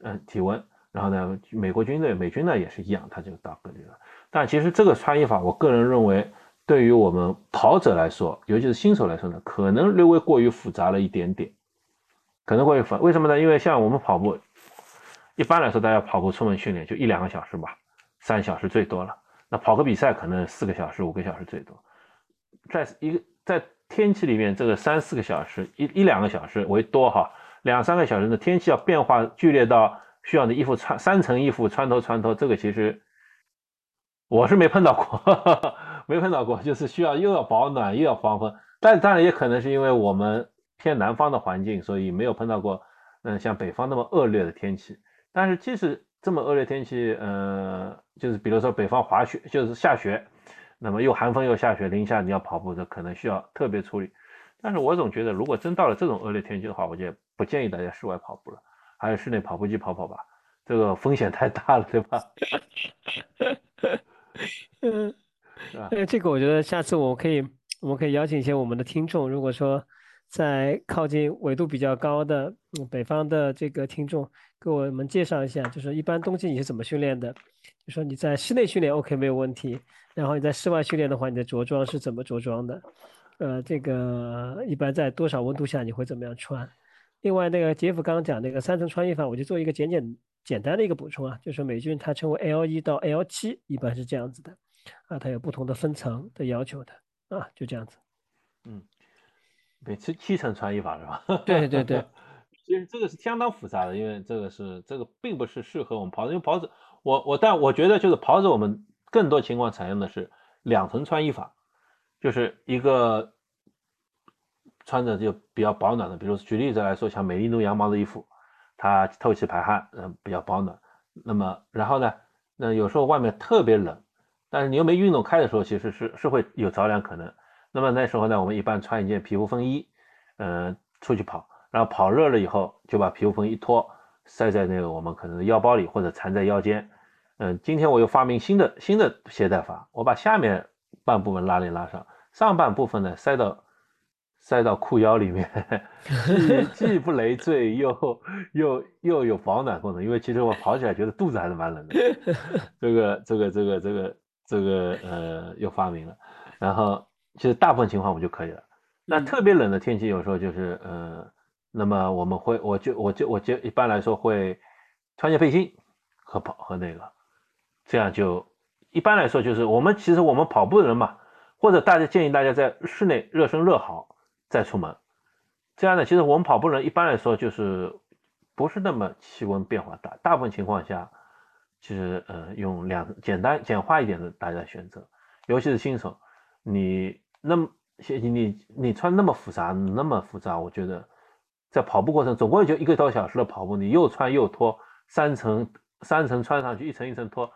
嗯，体温。然后呢，美国军队美军呢也是一样，它就到各地了。但其实这个穿衣法，我个人认为，对于我们跑者来说，尤其是新手来说呢，可能略微过于复杂了一点点，可能过于复。为什么呢？因为像我们跑步，一般来说大家跑步出门训练就一两个小时吧，三小时最多了。那跑个比赛可能四个小时、五个小时最多，在一个。在天气里面，这个三四个小时，一一两个小时为多哈，两三个小时的天气要变化剧烈到需要你衣服穿三层衣服穿脱穿脱，这个其实我是没碰到过，没碰到过，就是需要又要保暖又要防风。但当然也可能是因为我们偏南方的环境，所以没有碰到过嗯像北方那么恶劣的天气。但是即使这么恶劣天气，呃，就是比如说北方滑雪，就是下雪，那么又寒风又下雪，零下你要跑步，这可能需要特别处理。但是我总觉得，如果真到了这种恶劣天气的话，我就不建议大家室外跑步了，还是室内跑步机跑跑吧，这个风险太大了，对吧？嗯，呃，这个我觉得下次我可以，我们可以邀请一些我们的听众，如果说在靠近纬度比较高的嗯北方的这个听众，给我们介绍一下，就是一般冬季你是怎么训练的？就说你在室内训练 OK 没有问题，然后你在室外训练的话，你的着装是怎么着装的？呃，这个一般在多少温度下你会怎么样穿？另外，那个杰夫刚刚讲那个三层穿衣法，我就做一个简简简单的一个补充啊，就是美军它称为 L 一到 L 七，一般是这样子的啊，它有不同的分层的要求的啊，就这样子。嗯，对，七七层穿衣法是吧？对 对对，其实这个是相当复杂的，因为这个是这个并不是适合我们袍子，因为袍子我我但我觉得就是袍子我们更多情况采用的是两层穿衣法。就是一个穿着就比较保暖的，比如举例子来说，像美利奴羊毛的衣服，它透气排汗，嗯，比较保暖。那么，然后呢，那有时候外面特别冷，但是你又没运动开的时候，其实是是会有着凉可能。那么那时候呢，我们一般穿一件皮肤风衣，嗯，出去跑，然后跑热了以后，就把皮肤风衣脱，塞在那个我们可能的腰包里或者缠在腰间。嗯，今天我又发明新的新的携带法，我把下面半部分拉链拉上。上半部分呢塞到塞到裤腰里面，既 既不累赘又又又有保暖功能。因为其实我跑起来觉得肚子还是蛮冷的。这个这个这个这个这个呃又发明了，然后其实大部分情况我们就可以了。那特别冷的天气有时候就是呃，那么我们会我就我就我就一般来说会穿件背心和跑和那个，这样就一般来说就是我们其实我们跑步的人嘛。或者大家建议大家在室内热身热好再出门，这样呢，其实我们跑步人一般来说就是不是那么气温变化大，大部分情况下，其实呃用两简单简化一点的大家选择，尤其是新手，你那么你你你穿那么复杂那么复杂，我觉得在跑步过程总共也就一个多小时的跑步，你又穿又脱三层三层穿上去一层一层脱，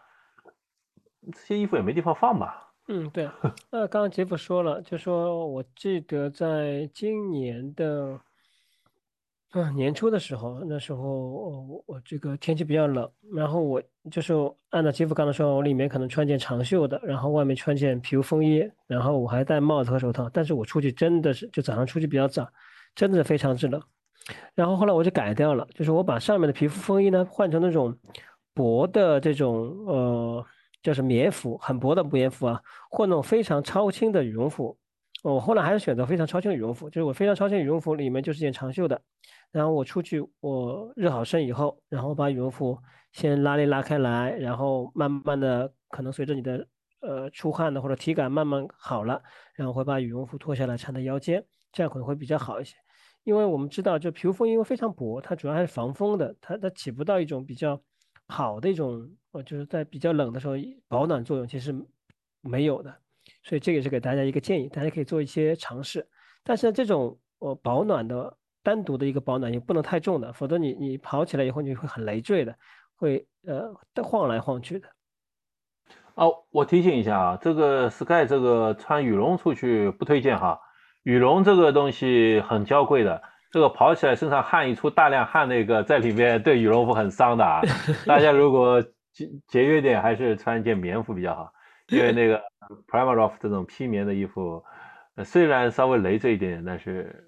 这些衣服也没地方放吧。嗯，对，那刚刚杰夫说了，就说我记得在今年的，嗯，年初的时候，那时候我我这个天气比较冷，然后我就是按照杰夫刚才说，我里面可能穿件长袖的，然后外面穿件皮肤风衣，然后我还戴帽子和手套，但是我出去真的是就早上出去比较早，真的是非常之冷，然后后来我就改掉了，就是我把上面的皮肤风衣呢换成那种薄的这种呃。就是棉服，很薄的棉服啊，或那种非常超轻的羽绒服。我后来还是选择非常超轻的羽绒服，就是我非常超轻羽绒服里面就是件长袖的。然后我出去，我热好身以后，然后把羽绒服先拉链拉开来，然后慢慢的，可能随着你的呃出汗的或者体感慢慢好了，然后会把羽绒服脱下来缠在腰间，这样可能会比较好一些。因为我们知道，就皮肤风因为非常薄，它主要还是防风的，它它起不到一种比较好的一种。呃，就是在比较冷的时候，保暖作用其实没有的，所以这个是给大家一个建议，大家可以做一些尝试。但是这种呃保暖的单独的一个保暖也不能太重的，否则你你跑起来以后你会很累赘的，会呃晃来晃去的。哦，我提醒一下啊，这个 Sky 这个穿羽绒出去不推荐哈，羽绒这个东西很娇贵的。这个跑起来身上汗一出大量汗，那个在里面对羽绒服很伤的啊。大家如果节节约点，还是穿一件棉服比较好。因为那个 Primarof 这种披棉的衣服，虽然稍微累赘一点，但是，嗯，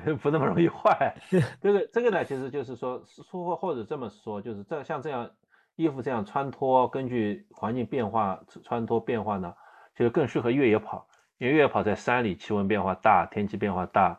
对，不那么容易坏。这个这个呢，其实就是说，说或者这么说，就是这像这样衣服这样穿脱，根据环境变化穿脱变化呢，其实更适合越野跑。因为越野跑在山里，气温变化大，天气变化大，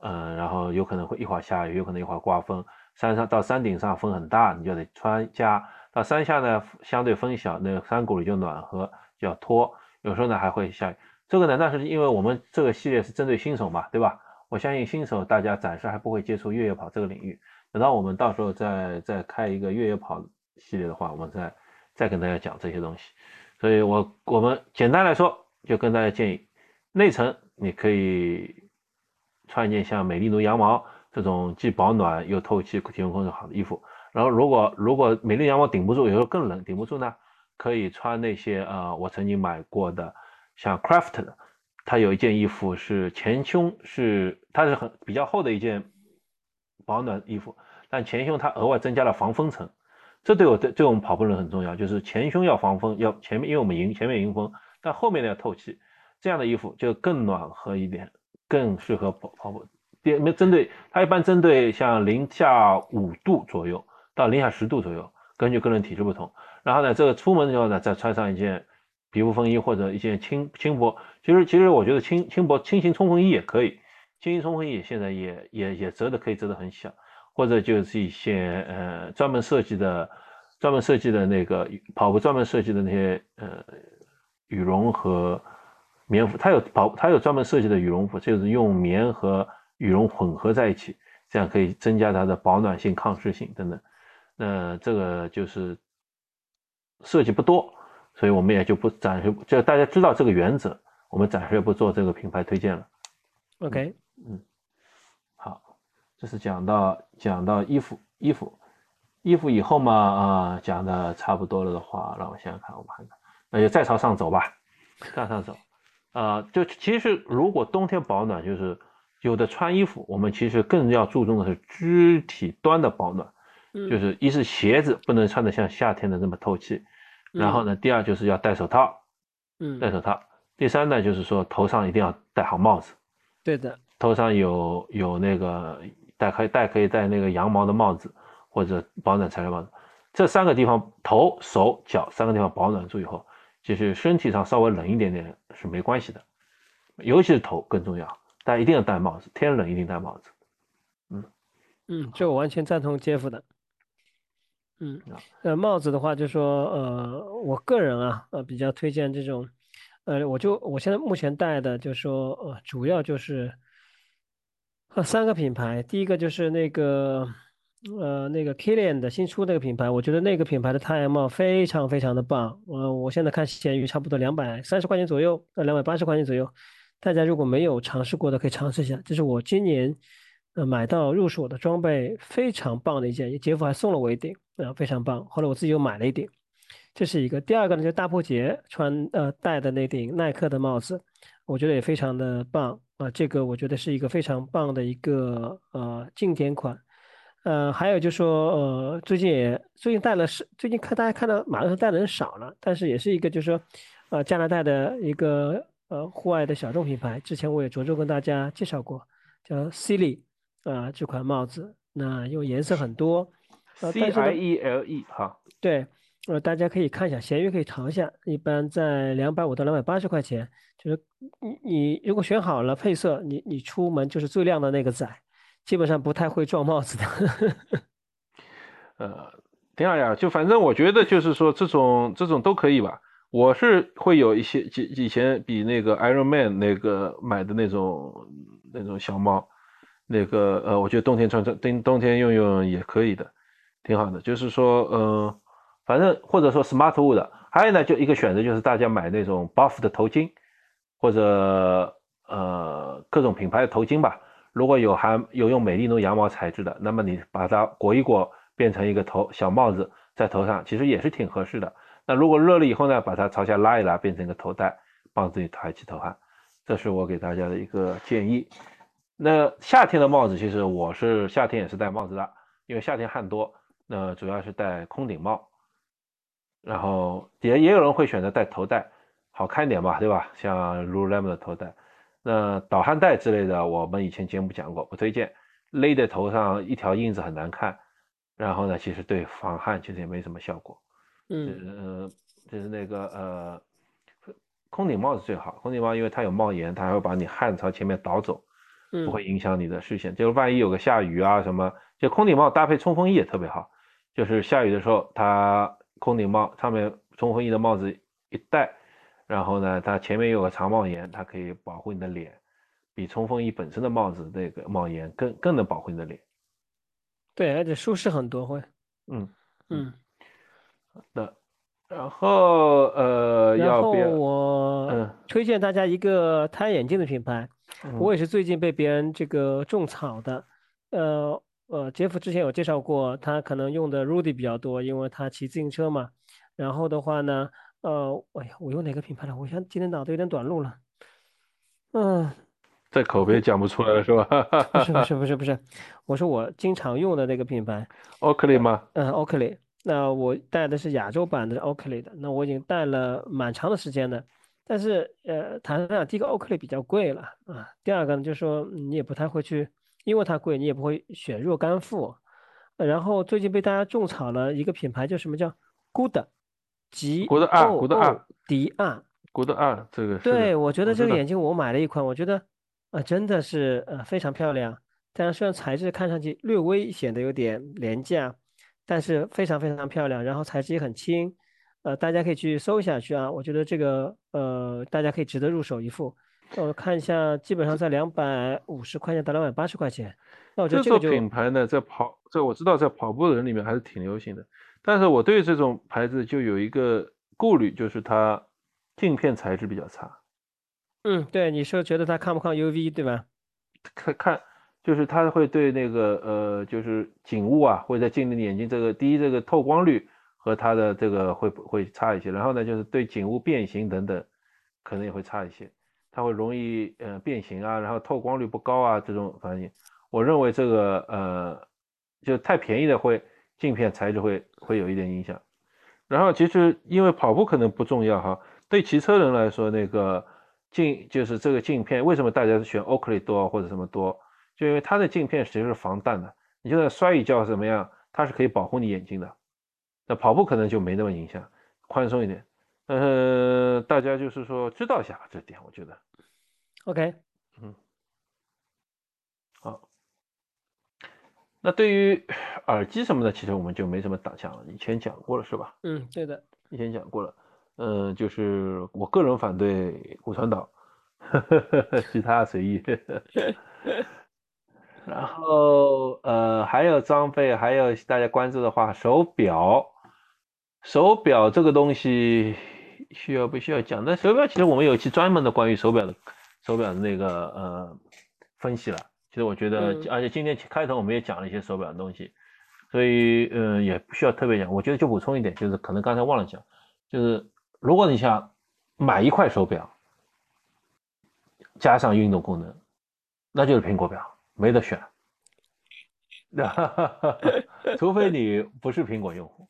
嗯，然后有可能会一会儿下雨，有可能一会儿刮风。山上到山顶上风很大，你就得穿加；到山下呢，相对风小，那个山谷里就暖和，就要脱。有时候呢还会下雨。这个呢，那是因为我们这个系列是针对新手嘛，对吧？我相信新手大家暂时还不会接触越野跑这个领域。等到我们到时候再再开一个越野跑系列的话，我们再再跟大家讲这些东西。所以我我们简单来说，就跟大家建议，内层你可以穿一件像美丽奴羊毛这种既保暖又透气、提供空气好的衣服。然后如果如果美丽羊毛顶不住，有时候更冷顶不住呢，可以穿那些呃我曾经买过的像 Craft 的，它有一件衣服是前胸是它是很比较厚的一件保暖衣服，但前胸它额外增加了防风层，这对我对对我们跑步人很重要，就是前胸要防风，要前面因为我们迎前面迎风，但后面呢要透气，这样的衣服就更暖和一点，更适合跑跑步。别没针对它一般针对像零下五度左右。到零下十度左右，根据个人体质不同。然后呢，这个出门的时候呢，再穿上一件皮肤风衣或者一件轻轻薄。其实其实我觉得轻轻薄轻型冲锋衣也可以，轻型冲锋衣现在也也也折的可以折得很小，或者就是一些呃专门设计的专门设计的那个跑步专门设计的那些呃羽绒和棉服，它有跑它有专门设计的羽绒服，就是用棉和羽绒混合在一起，这样可以增加它的保暖性、抗湿性等等。那这个就是设计不多，所以我们也就不暂时就大家知道这个原则，我们暂时也不做这个品牌推荐了。OK，嗯，好，这是讲到讲到衣服衣服衣服以后嘛啊讲的差不多了的话，让我想想看，我们看看，那就再朝上走吧，再上走，啊，就其实如果冬天保暖，就是有的穿衣服，我们其实更要注重的是肢体端的保暖。就是一是鞋子不能穿的像夏天的那么透气，然后呢，第二就是要戴手套，嗯，戴手套。第三呢，就是说头上一定要戴好帽子。对的，头上有有那个戴可以戴可以戴那个羊毛的帽子或者保暖材料帽子。这三个地方头、手、脚三个地方保暖住以后，就是身体上稍微冷一点点是没关系的，尤其是头更重要，大家一定要戴帽子，天冷一定戴帽子。嗯嗯，这我完全赞同杰夫的。嗯，呃，帽子的话，就说，呃，我个人啊，呃，比较推荐这种，呃，我就我现在目前戴的，就说，呃，主要就是，呃，三个品牌，第一个就是那个，呃，那个 Kilian 的新出那个品牌，我觉得那个品牌的太阳帽非常非常的棒，呃，我现在看闲鱼差不多两百三十块钱左右，呃，两百八十块钱左右，大家如果没有尝试过的，可以尝试一下，这是我今年。呃，买到入手的装备非常棒的一件，杰夫还送了我一顶，啊，非常棒。后来我自己又买了一顶，这是一个。第二个呢，就是大破节穿呃戴的那顶耐克的帽子，我觉得也非常的棒啊。这个我觉得是一个非常棒的一个呃经典款。呃，还有就说呃最近也最近戴了是最近看大家看到马路上戴的人少了，但是也是一个就是说呃加拿大的一个呃户外的小众品牌，之前我也着重跟大家介绍过，叫 Silly。啊，这款帽子，那因为颜色很多，C I E L E 哈，对，呃，大家可以看一下，闲鱼可以淘一下，一般在两百五到两百八十块钱，就是你你如果选好了配色，你你出门就是最亮的那个仔，基本上不太会撞帽子的。呃，挺好呀，就反正我觉得就是说这种这种都可以吧，我是会有一些以以前比那个 Iron Man 那个买的那种那种小帽。那个呃，我觉得冬天穿穿冬冬天用用也可以的，挺好的。就是说，嗯，反正或者说 Smartwood，还有呢，就一个选择就是大家买那种 Buff 的头巾，或者呃各种品牌的头巾吧。如果有还有用美丽奴羊毛材质的，那么你把它裹一裹，变成一个头小帽子在头上，其实也是挺合适的。那如果热了以后呢，把它朝下拉一拉，变成一个头带，帮助你抬起头汗。这是我给大家的一个建议。那夏天的帽子，其实我是夏天也是戴帽子的，因为夏天汗多，那主要是戴空顶帽。然后也也有人会选择戴头戴，好看一点嘛，对吧？像 Lululemon 的头戴，那导汗带之类的，我们以前节目讲过，不推荐，勒在头上一条印子很难看。然后呢，其实对防汗其实也没什么效果。嗯，就是那个呃，空顶帽子最好，空顶帽因为它有帽檐，它还会把你汗朝前面导走。不会影响你的视线，就是万一有个下雨啊什么，就空顶帽搭配冲锋衣也特别好。就是下雨的时候，它空顶帽上面冲锋衣的帽子一戴，然后呢，它前面有个长帽檐，它可以保护你的脸，比冲锋衣本身的帽子那个帽檐更更能保护你的脸。对，而且舒适很多会。嗯嗯，的。然后呃，然后要不？我嗯推荐大家一个太阳眼镜的品牌，嗯我也是最近被别人这个种草的。呃呃，杰夫之前有介绍过，他可能用的 Rudy 比较多，因为他骑自行车嘛。然后的话呢，呃，哎呀，我用哪个品牌了？我现在今天脑子有点短路了。嗯，在口碑讲不出来了是吧？不是不是不是不是，我说我经常用的那个品牌，Oakley 吗？嗯，Oakley。那我带的是亚洲版的 Oakley 的，那我已经带了蛮长的时间了。但是呃，坦白讲，第一个 Oakley 比较贵了啊，第二个呢，就是说嗯你也不太会去，因为它贵，你也不会选若干副。呃然后最近被大家种草了一个品牌，叫什么叫 Good，吉 Good R，O Good O D R。Good 二，这个对，我觉得这个眼镜我买了一款，我觉得啊、真的是呃非常漂亮。但是虽然材质看上去略微显得有点廉价，但是非常非常漂亮，然后材质也很轻，呃，大家可以去搜一下去啊。我觉得这个呃大家可以值得入手一副。那我看一下，基本上在两百五十块钱到两百八十块钱。那我觉得这个就品牌呢，在跑这我知道在跑步的人里面还是挺流行的，但是我对这种牌子就有一个顾虑，就是它镜片材质比较差。嗯，对，你是觉得它抗不抗 UV 对吧？看看，就是它会对那个呃，就是景物啊，会在镜里眼睛这个第一这个透光率和它的这个会会差一些，然后呢，就是对景物变形等等，可能也会差一些，它会容易呃变形啊，然后透光率不高啊这种反应，我认为这个呃就太便宜的会镜片材质会会有一点影响。然后其实因为跑步可能不重要哈，对骑车人来说，那个镜就是这个镜片，为什么大家选 Oakley 多或者什么多？就因为它的镜片其实是防弹的，你就算摔一跤怎么样，它是可以保护你眼睛的。那跑步可能就没那么影响，宽松一点。呃，大家就是说知道一下这点，我觉得 OK，嗯好。那对于耳机什么的，其实我们就没什么打讲了，以前讲过了是吧？嗯，对的。以前讲过了，嗯、就是我个人反对骨传导，其他随意。然后呃，还有装备，还有大家关注的话，手表，手表这个东西需要不需要讲？那手表其实我们有一期专门的关于手表的手表的那个呃分析了。其实我觉得，嗯而且今天开头我们也讲了一些手表的东西，所以嗯、呃也不需要特别讲。我觉得就补充一点，就是可能刚才忘了讲，就是如果你想买一块手表，加上运动功能，那就是苹果表，没得选。除非你不是苹果用户，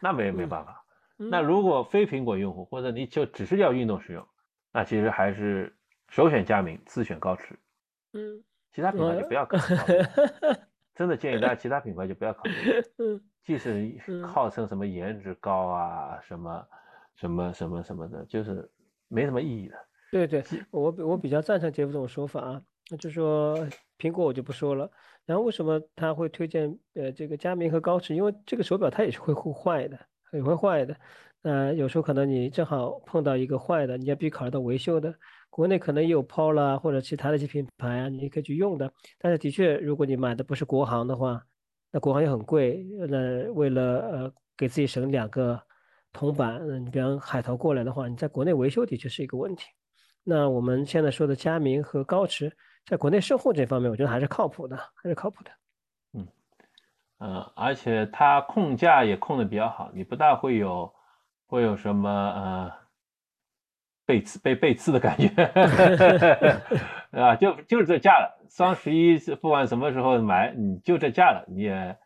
那没没办法。那嗯如果非苹果用户，或者你就只是要运动使用，那其实还是首选佳明，次选高驰，嗯其他品牌就不要考虑。真的建议大家 其他品牌就不要考虑。嗯即使嗯号称什么颜值高啊，什么什么什么什么的，就是没什么意义的。对对，我比我比较赞成杰夫这种说法啊，那就说苹果我就不说了。然后为什么他会推荐呃这个佳明和高驰？因为这个手表它也是会会坏的，也会坏的。呃，有时候可能你正好碰到一个坏的，你要必须考虑到维修的。国内可能也有 Polar 或者其他的一些品牌啊，你可以去用的。但是的确，如果你买的不是国行的话，那国行又很贵。那为了呃给自己省两个铜板，你比方海淘过来的话，你在国内维修的确是一个问题。那我们现在说的佳明和高驰，在国内售后这方面，我觉得还是靠谱的，还是靠谱的。嗯呃，而且它控价也控的比较好，你不大会有会有什么呃被刺被被刺的感觉，啊，就就是这价了。双十一是不管什么时候买，你就这价了，你也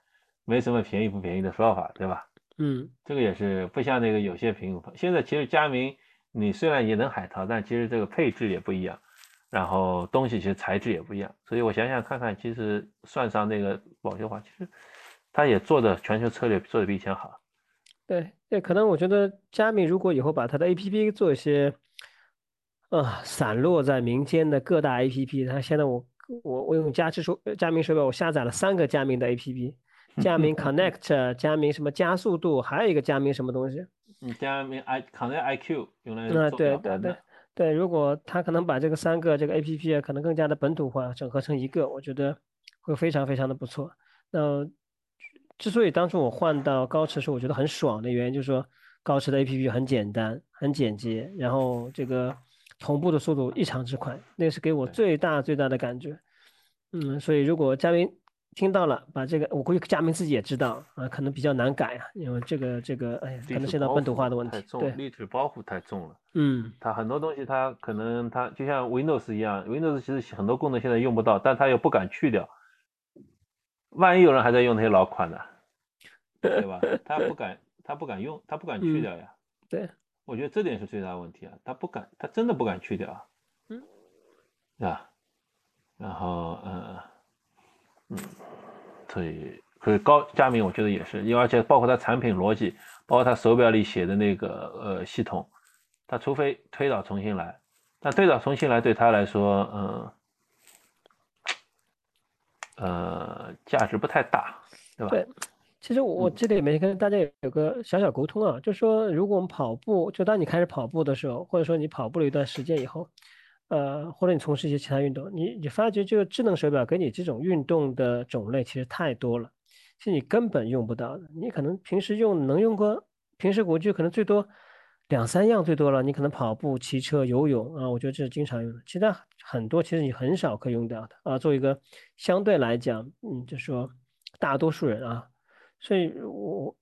没什么便宜不便宜的说法，对吧？嗯这个也是不像那个有些品牌，现在其实佳明你虽然也能海淘，但其实这个配置也不一样，然后东西其实材质也不一样，所以我想想看看，其实算上那个保修话，其实它也做的全球策略做的比以前好。对对，可能我觉得佳明如果以后把它的 APP 做一些，啊、散落在民间的各大 APP，它现在我我我用佳智手佳明手表，我下载了三个佳明的 APP，佳明 Connect，佳明什么加速度，还有一个佳明什么东西。嗯，佳明 i Connect IQ 用来对对对对，如果他可能把这个三个这个 A P P 啊，可能更加的本土化，整合成一个，我觉得会非常非常的不错。那之所以当初我换到高驰的时候，我觉得很爽的原因，就是说高驰的 A P P 很简单、很简洁，然后这个同步的速度异常之快，那是给我最大最大的感觉。嗯，所以如果嘉宾听到了，把这个，我估计佳明自己也知道啊，可能比较难改啊，因为这个这个，哎呀，可能涉及到本土化的问题。对，立体包袱太重了。嗯，它很多东西它可能它就像 Windows 一样，Windows 其实很多功能现在用不到，但它又不敢去掉。万一有人还在用那些老款呢，对吧？他不敢，他不敢用，他不敢去掉呀。对，我觉得这点是最大的问题啊，他不敢，他真的不敢去掉。嗯，啊，然后嗯嗯，所以所以高佳明我觉得也是，因为而且包括他产品逻辑，包括他手表里写的那个呃系统，他除非推倒重新来，但推倒重新来对他来说，嗯。呃，价值不太大，对吧？对，其实我这里面跟大家有个小小沟通啊，就说如果我们跑步，就当你开始跑步的时候，或者说你跑步了一段时间以后，呃，或者你从事一些其他运动，你你发觉这个智能手表给你这种运动的种类其实太多了，是你根本用不到的。你可能平时用能用个，平时我就可能最多。两三样最多了，你可能跑步、骑车、游泳啊，我觉得这是经常用的。其他很多其实你很少可以用到的啊。做一个相对来讲，嗯，就说大多数人啊，所以我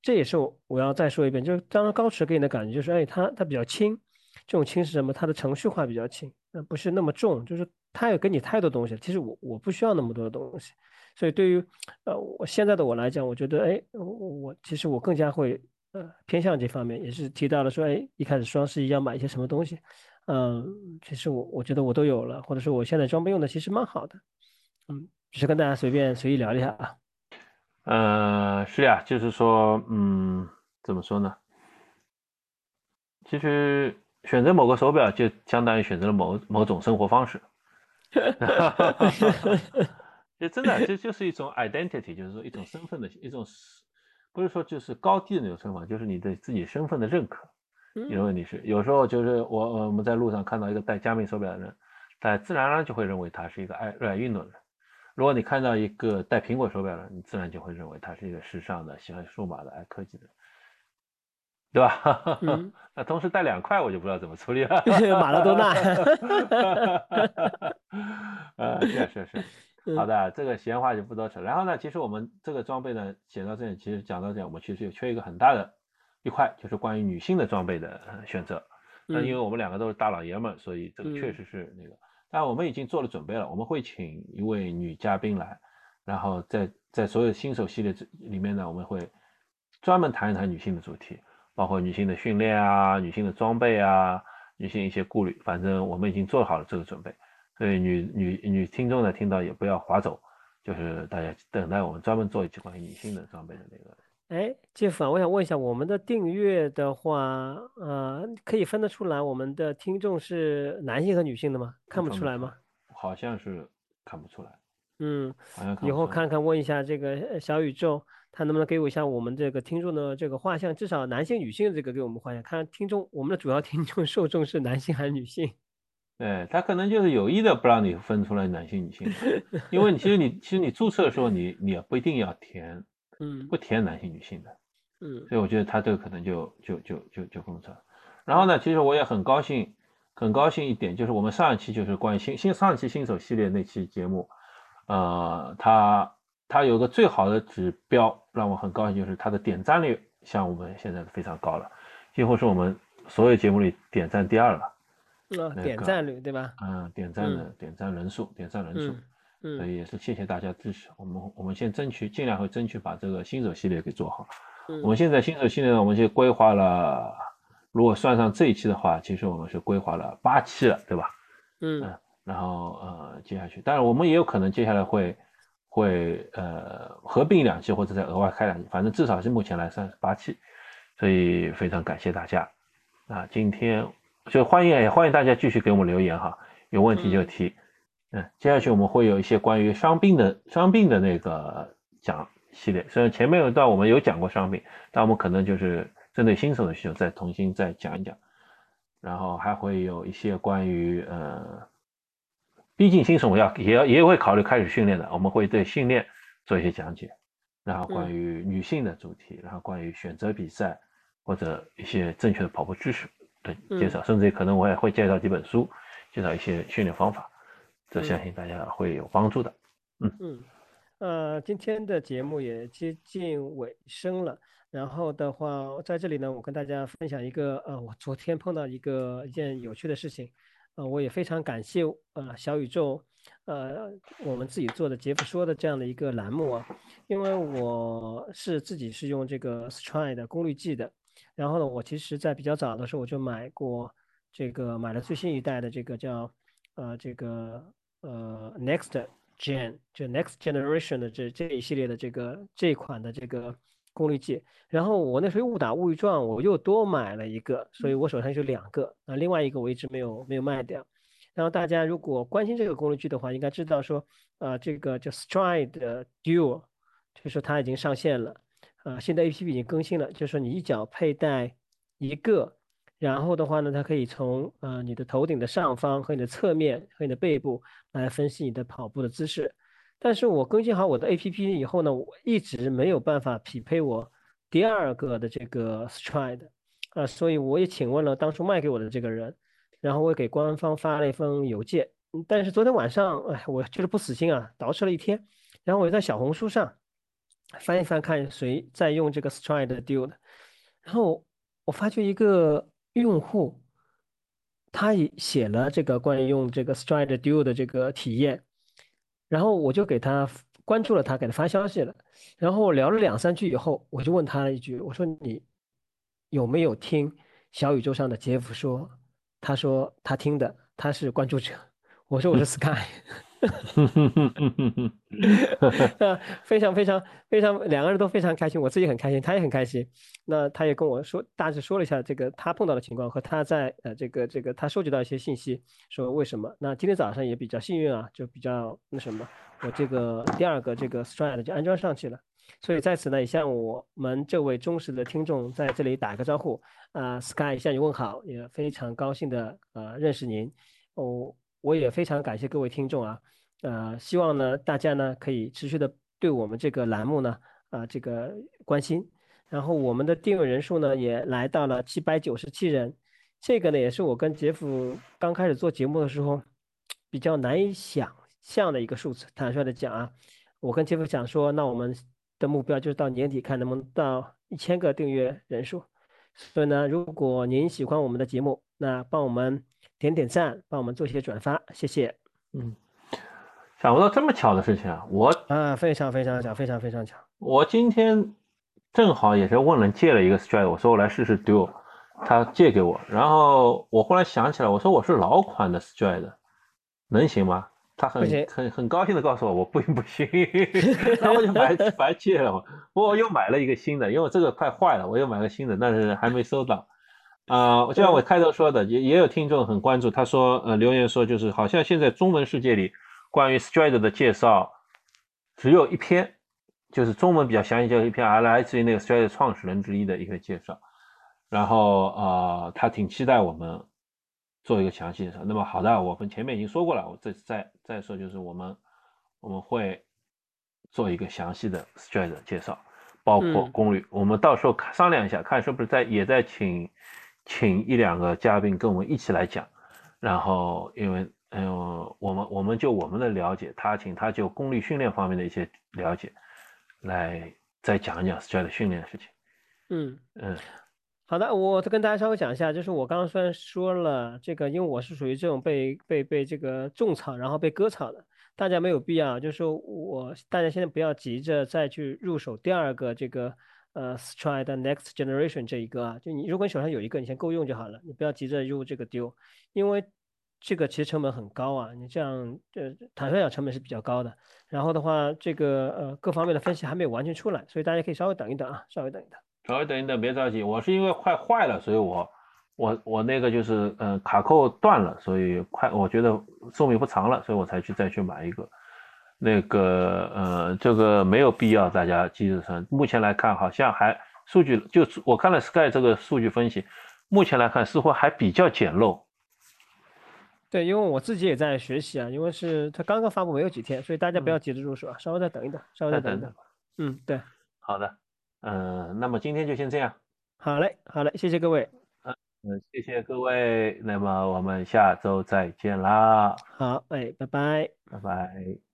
这也是我我要再说一遍，就是当然高驰给你的感觉就是，哎，它它比较轻，这种轻是什么？它的程序化比较轻，那不是那么重，就是它也给你太多东西。其实我我不需要那么多的东西，所以对于呃我现在的我来讲，我觉得哎，我我其实我更加会。呃，偏向这方面也是提到了说，哎，一开始双十一要买一些什么东西，嗯，其实我我觉得我都有了，或者说我现在装备用的其实蛮好的，嗯，只是跟大家随便随意聊一下啊。呃，是呀，就是说，嗯，怎么说呢？其实选择某个手表就相当于选择了某某种生活方式。哈哈哈！就真的，这就是一种 identity，就是说一种身份的一种。不是说就是高低的那种身份，就是你对自己身份的认可。你的问题是有时候就是我我们在路上看到一个戴佳明手表的人，大家自然而然就会认为他是一个爱热爱运动的人。如果你看到一个戴苹果手表的，你自然就会认为他是一个时尚的、喜欢数码的、爱科技的，对吧？那同时带两块，我就不知道怎么处理了。马拉多纳。呃，是是是。好的，这个闲话就不多扯。然后呢，其实我们这个装备呢，写到这里，其实讲到这里，我们其实有缺一个很大的一块，就是关于女性的装备的选择。那因为我们两个都是大老爷们，所以这个确实是那个。但我们已经做了准备了，我们会请一位女嘉宾来，然后在在所有新手系列里面呢，我们会专门谈一谈女性的主题，包括女性的训练啊、女性的装备啊、女性一些顾虑。反正我们已经做好了这个准备。所以女女女听众呢，听到也不要划走，就是大家等待我们专门做一期关于女性的装备的那个。哎，杰夫啊，我想问一下，我们的订阅的话，呃，可以分得出来我们的听众是男性和女性的吗？看不出来吗？好像是看不出来。嗯，以后看看问一下这个小宇宙，他能不能给我一下我们这个听众的这个画像，至少男性女性这个给我们画像，看听众我们的主要听众 受众是男性还是女性？对，他可能就是有意的不让你分出来男性女性，因为你其实你其实你注册的时候你你也不一定要填，嗯，不填男性女性的，嗯，所以我觉得他这个可能就就就就就不能测。然后呢，其实我也很高兴，很高兴一点就是我们上一期就是关于新新上一期新手系列那期节目，呃，他他有个最好的指标让我很高兴，就是它的点赞率像我们现在非常高了，几乎是我们所有节目里点赞第二了。点赞率对吧？嗯，点赞的点赞人数，点赞人数，嗯，所以也是谢谢大家支持。我们我们先争取，尽量会争取把这个新手系列给做好。我们现在新手系列呢，我们就规划了，如果算上这一期的话，其实我们是规划了八期了，对吧？嗯，然后呃接下去，当然我们也有可能接下来会会呃合并两期或者再额外开两期，反正至少是目前来算是八期，所以非常感谢大家。那今天。就欢迎也欢迎大家继续给我们留言哈，有问题就提。嗯，接下去我们会有一些关于伤病的伤病的那个讲系列，虽然前面有一段我们有讲过伤病，但我们可能就是针对新手的需求再重新再讲一讲。然后还会有一些关于呃，毕竟新手要也要也会考虑开始训练的，我们会对训练做一些讲解。然后关于女性的主题，然后关于选择比赛或者一些正确的跑步知识的介绍，甚至可能我也会介绍几本书，介绍一些训练方法，这相信大家会有帮助的。嗯嗯，呃，今天的节目也接近尾声了。然后的话，在这里呢，我跟大家分享一个，呃，我昨天碰到一个一件有趣的事情，呃，我也非常感谢，呃，小宇宙，呃，我们自己做的杰夫说的这样的一个栏目啊，因为我是自己是用这个 Stride 功率计的，然后呢，我其实在比较早的时候我就买过这个买了最新一代的这个叫，呃，这个呃 Next Gen 就 Next Generation 的这这一系列的这个这一款的这个。功率计，然后我那时候误打误撞，我又多买了一个，所以我手上就两个啊，另外一个我一直没有没有卖掉。然后大家如果关心这个功率计的话，应该知道说，呃，这个叫 Stride Duo，就是它已经上线了，呃，现在 APP 已经更新了，就是说你一脚佩戴一个，然后的话呢，它可以从呃你的头顶的上方和你的侧面和你的背部来分析你的跑步的姿势。但是我更新好我的 A P P 以后呢，我一直没有办法匹配我第二个的这个 Stride 啊，所以我也请问了当初卖给我的这个人，然后我也给官方发了一封邮件。但是昨天晚上，哎，我就是不死心啊，捯饬了一天，然后我在小红书上翻一翻，看谁在用这个 Stride Duo 的，然后我发觉一个用户，他也写了这个关于用这个 Stride Duo 的这个体验。然后我就给他关注了他，给他发消息了。然后我聊了两三句以后，我就问他了一句：“我说你有没有听小宇宙上的杰夫说？”他说他听的，他是关注者。我说我是 Sky。非常非常非常，两个人都非常开心，我自己很开心，他也很开心。那他也跟我说，大致说了一下这个他碰到的情况和他在呃这个这个他收集到一些信息，说为什么。那今天早上也比较幸运啊，就比较那什么，我这个第二个这个 Stride 就安装上去了。所以在此呢，也向我们这位忠实的听众在这里打个招呼啊，Sky 向你问好，也非常高兴的呃认识您。哦，我也非常感谢各位听众啊。呃，希望呢，大家呢可以持续的对我们这个栏目呢，啊，这个关心。然后我们的订阅人数呢也来到了七百九十七人，这个呢也是我跟杰夫刚开始做节目的时候比较难以想象的一个数字。坦率的讲啊，我跟杰夫讲说，那我们的目标就是到年底看能不能到一千个订阅人数。所以呢，如果您喜欢我们的节目，那帮我们点点赞，帮我们做一些转发，谢谢。嗯。想不到这么巧的事情啊！我啊，非常非常巧，非常非常巧。我今天正好也是问人借了一个 Stride，我说我来试试 Duo，他借给我。然后我忽然想起来，我说我是老款的 Stride，能行吗？他很很很高兴的告诉我，我不行不行。然后我就白白借了嘛。我又买了一个新的，因为这个快坏了，我又买了新的，但是还没收到。啊，就像我开头说的，也也有听众很关注，他说呃留言说就是好像现在中文世界里。关于 Stride 的介绍只有一篇，就是中文比较详细，就一篇，而来自于那个 Stride 创始人之一的一个介绍。然后呃，他挺期待我们做一个详细介绍。那么好的，我们前面已经说过了，我这次再再说，就是我们我们会做一个详细的 Stride 介绍，包括功率。我们到时候商量一下，看是不是在也在请请一两个嘉宾跟我们一起来讲。然后因为。嗯，我们我们就我们的了解，他请他就功率训练方面的一些了解，来再讲一讲 Stride 训练的事情。嗯嗯，好的，我再跟大家稍微讲一下，就是我刚刚虽然说了这个，因为我是属于这种被被被这个种草然后被割草的，大家没有必要，就是说我大家现在不要急着再去入手第二个这个呃 Stride Next Generation 这一个啊，就你如果你手上有一个，你先够用就好了，你不要急着入这个丢，因为。这个其实成本很高啊，你这样呃，坦率讲成本是比较高的。然后的话，这个呃各方面的分析还没有完全出来，所以大家可以稍微等一等啊，稍微等一等，稍微等一等，别着急。我是因为快坏了，所以我我我那个就是嗯卡扣断了，所以快我觉得寿命不长了，所以我才去再去买一个。那个呃这个没有必要大家急着上。目前来看，好像还数据就我看了 Sky 这个数据分析，目前来看似乎还比较简陋。对，因为我自己也在学习啊，因为是它刚刚发布没有几天，所以大家不要急着入手啊，稍微再等一等，稍微再等一等。嗯，对，好的，嗯，那么今天就先这样。好嘞，好嘞，谢谢各位。嗯，谢谢各位，那么我们下周再见啦。好，哎，拜拜。拜拜。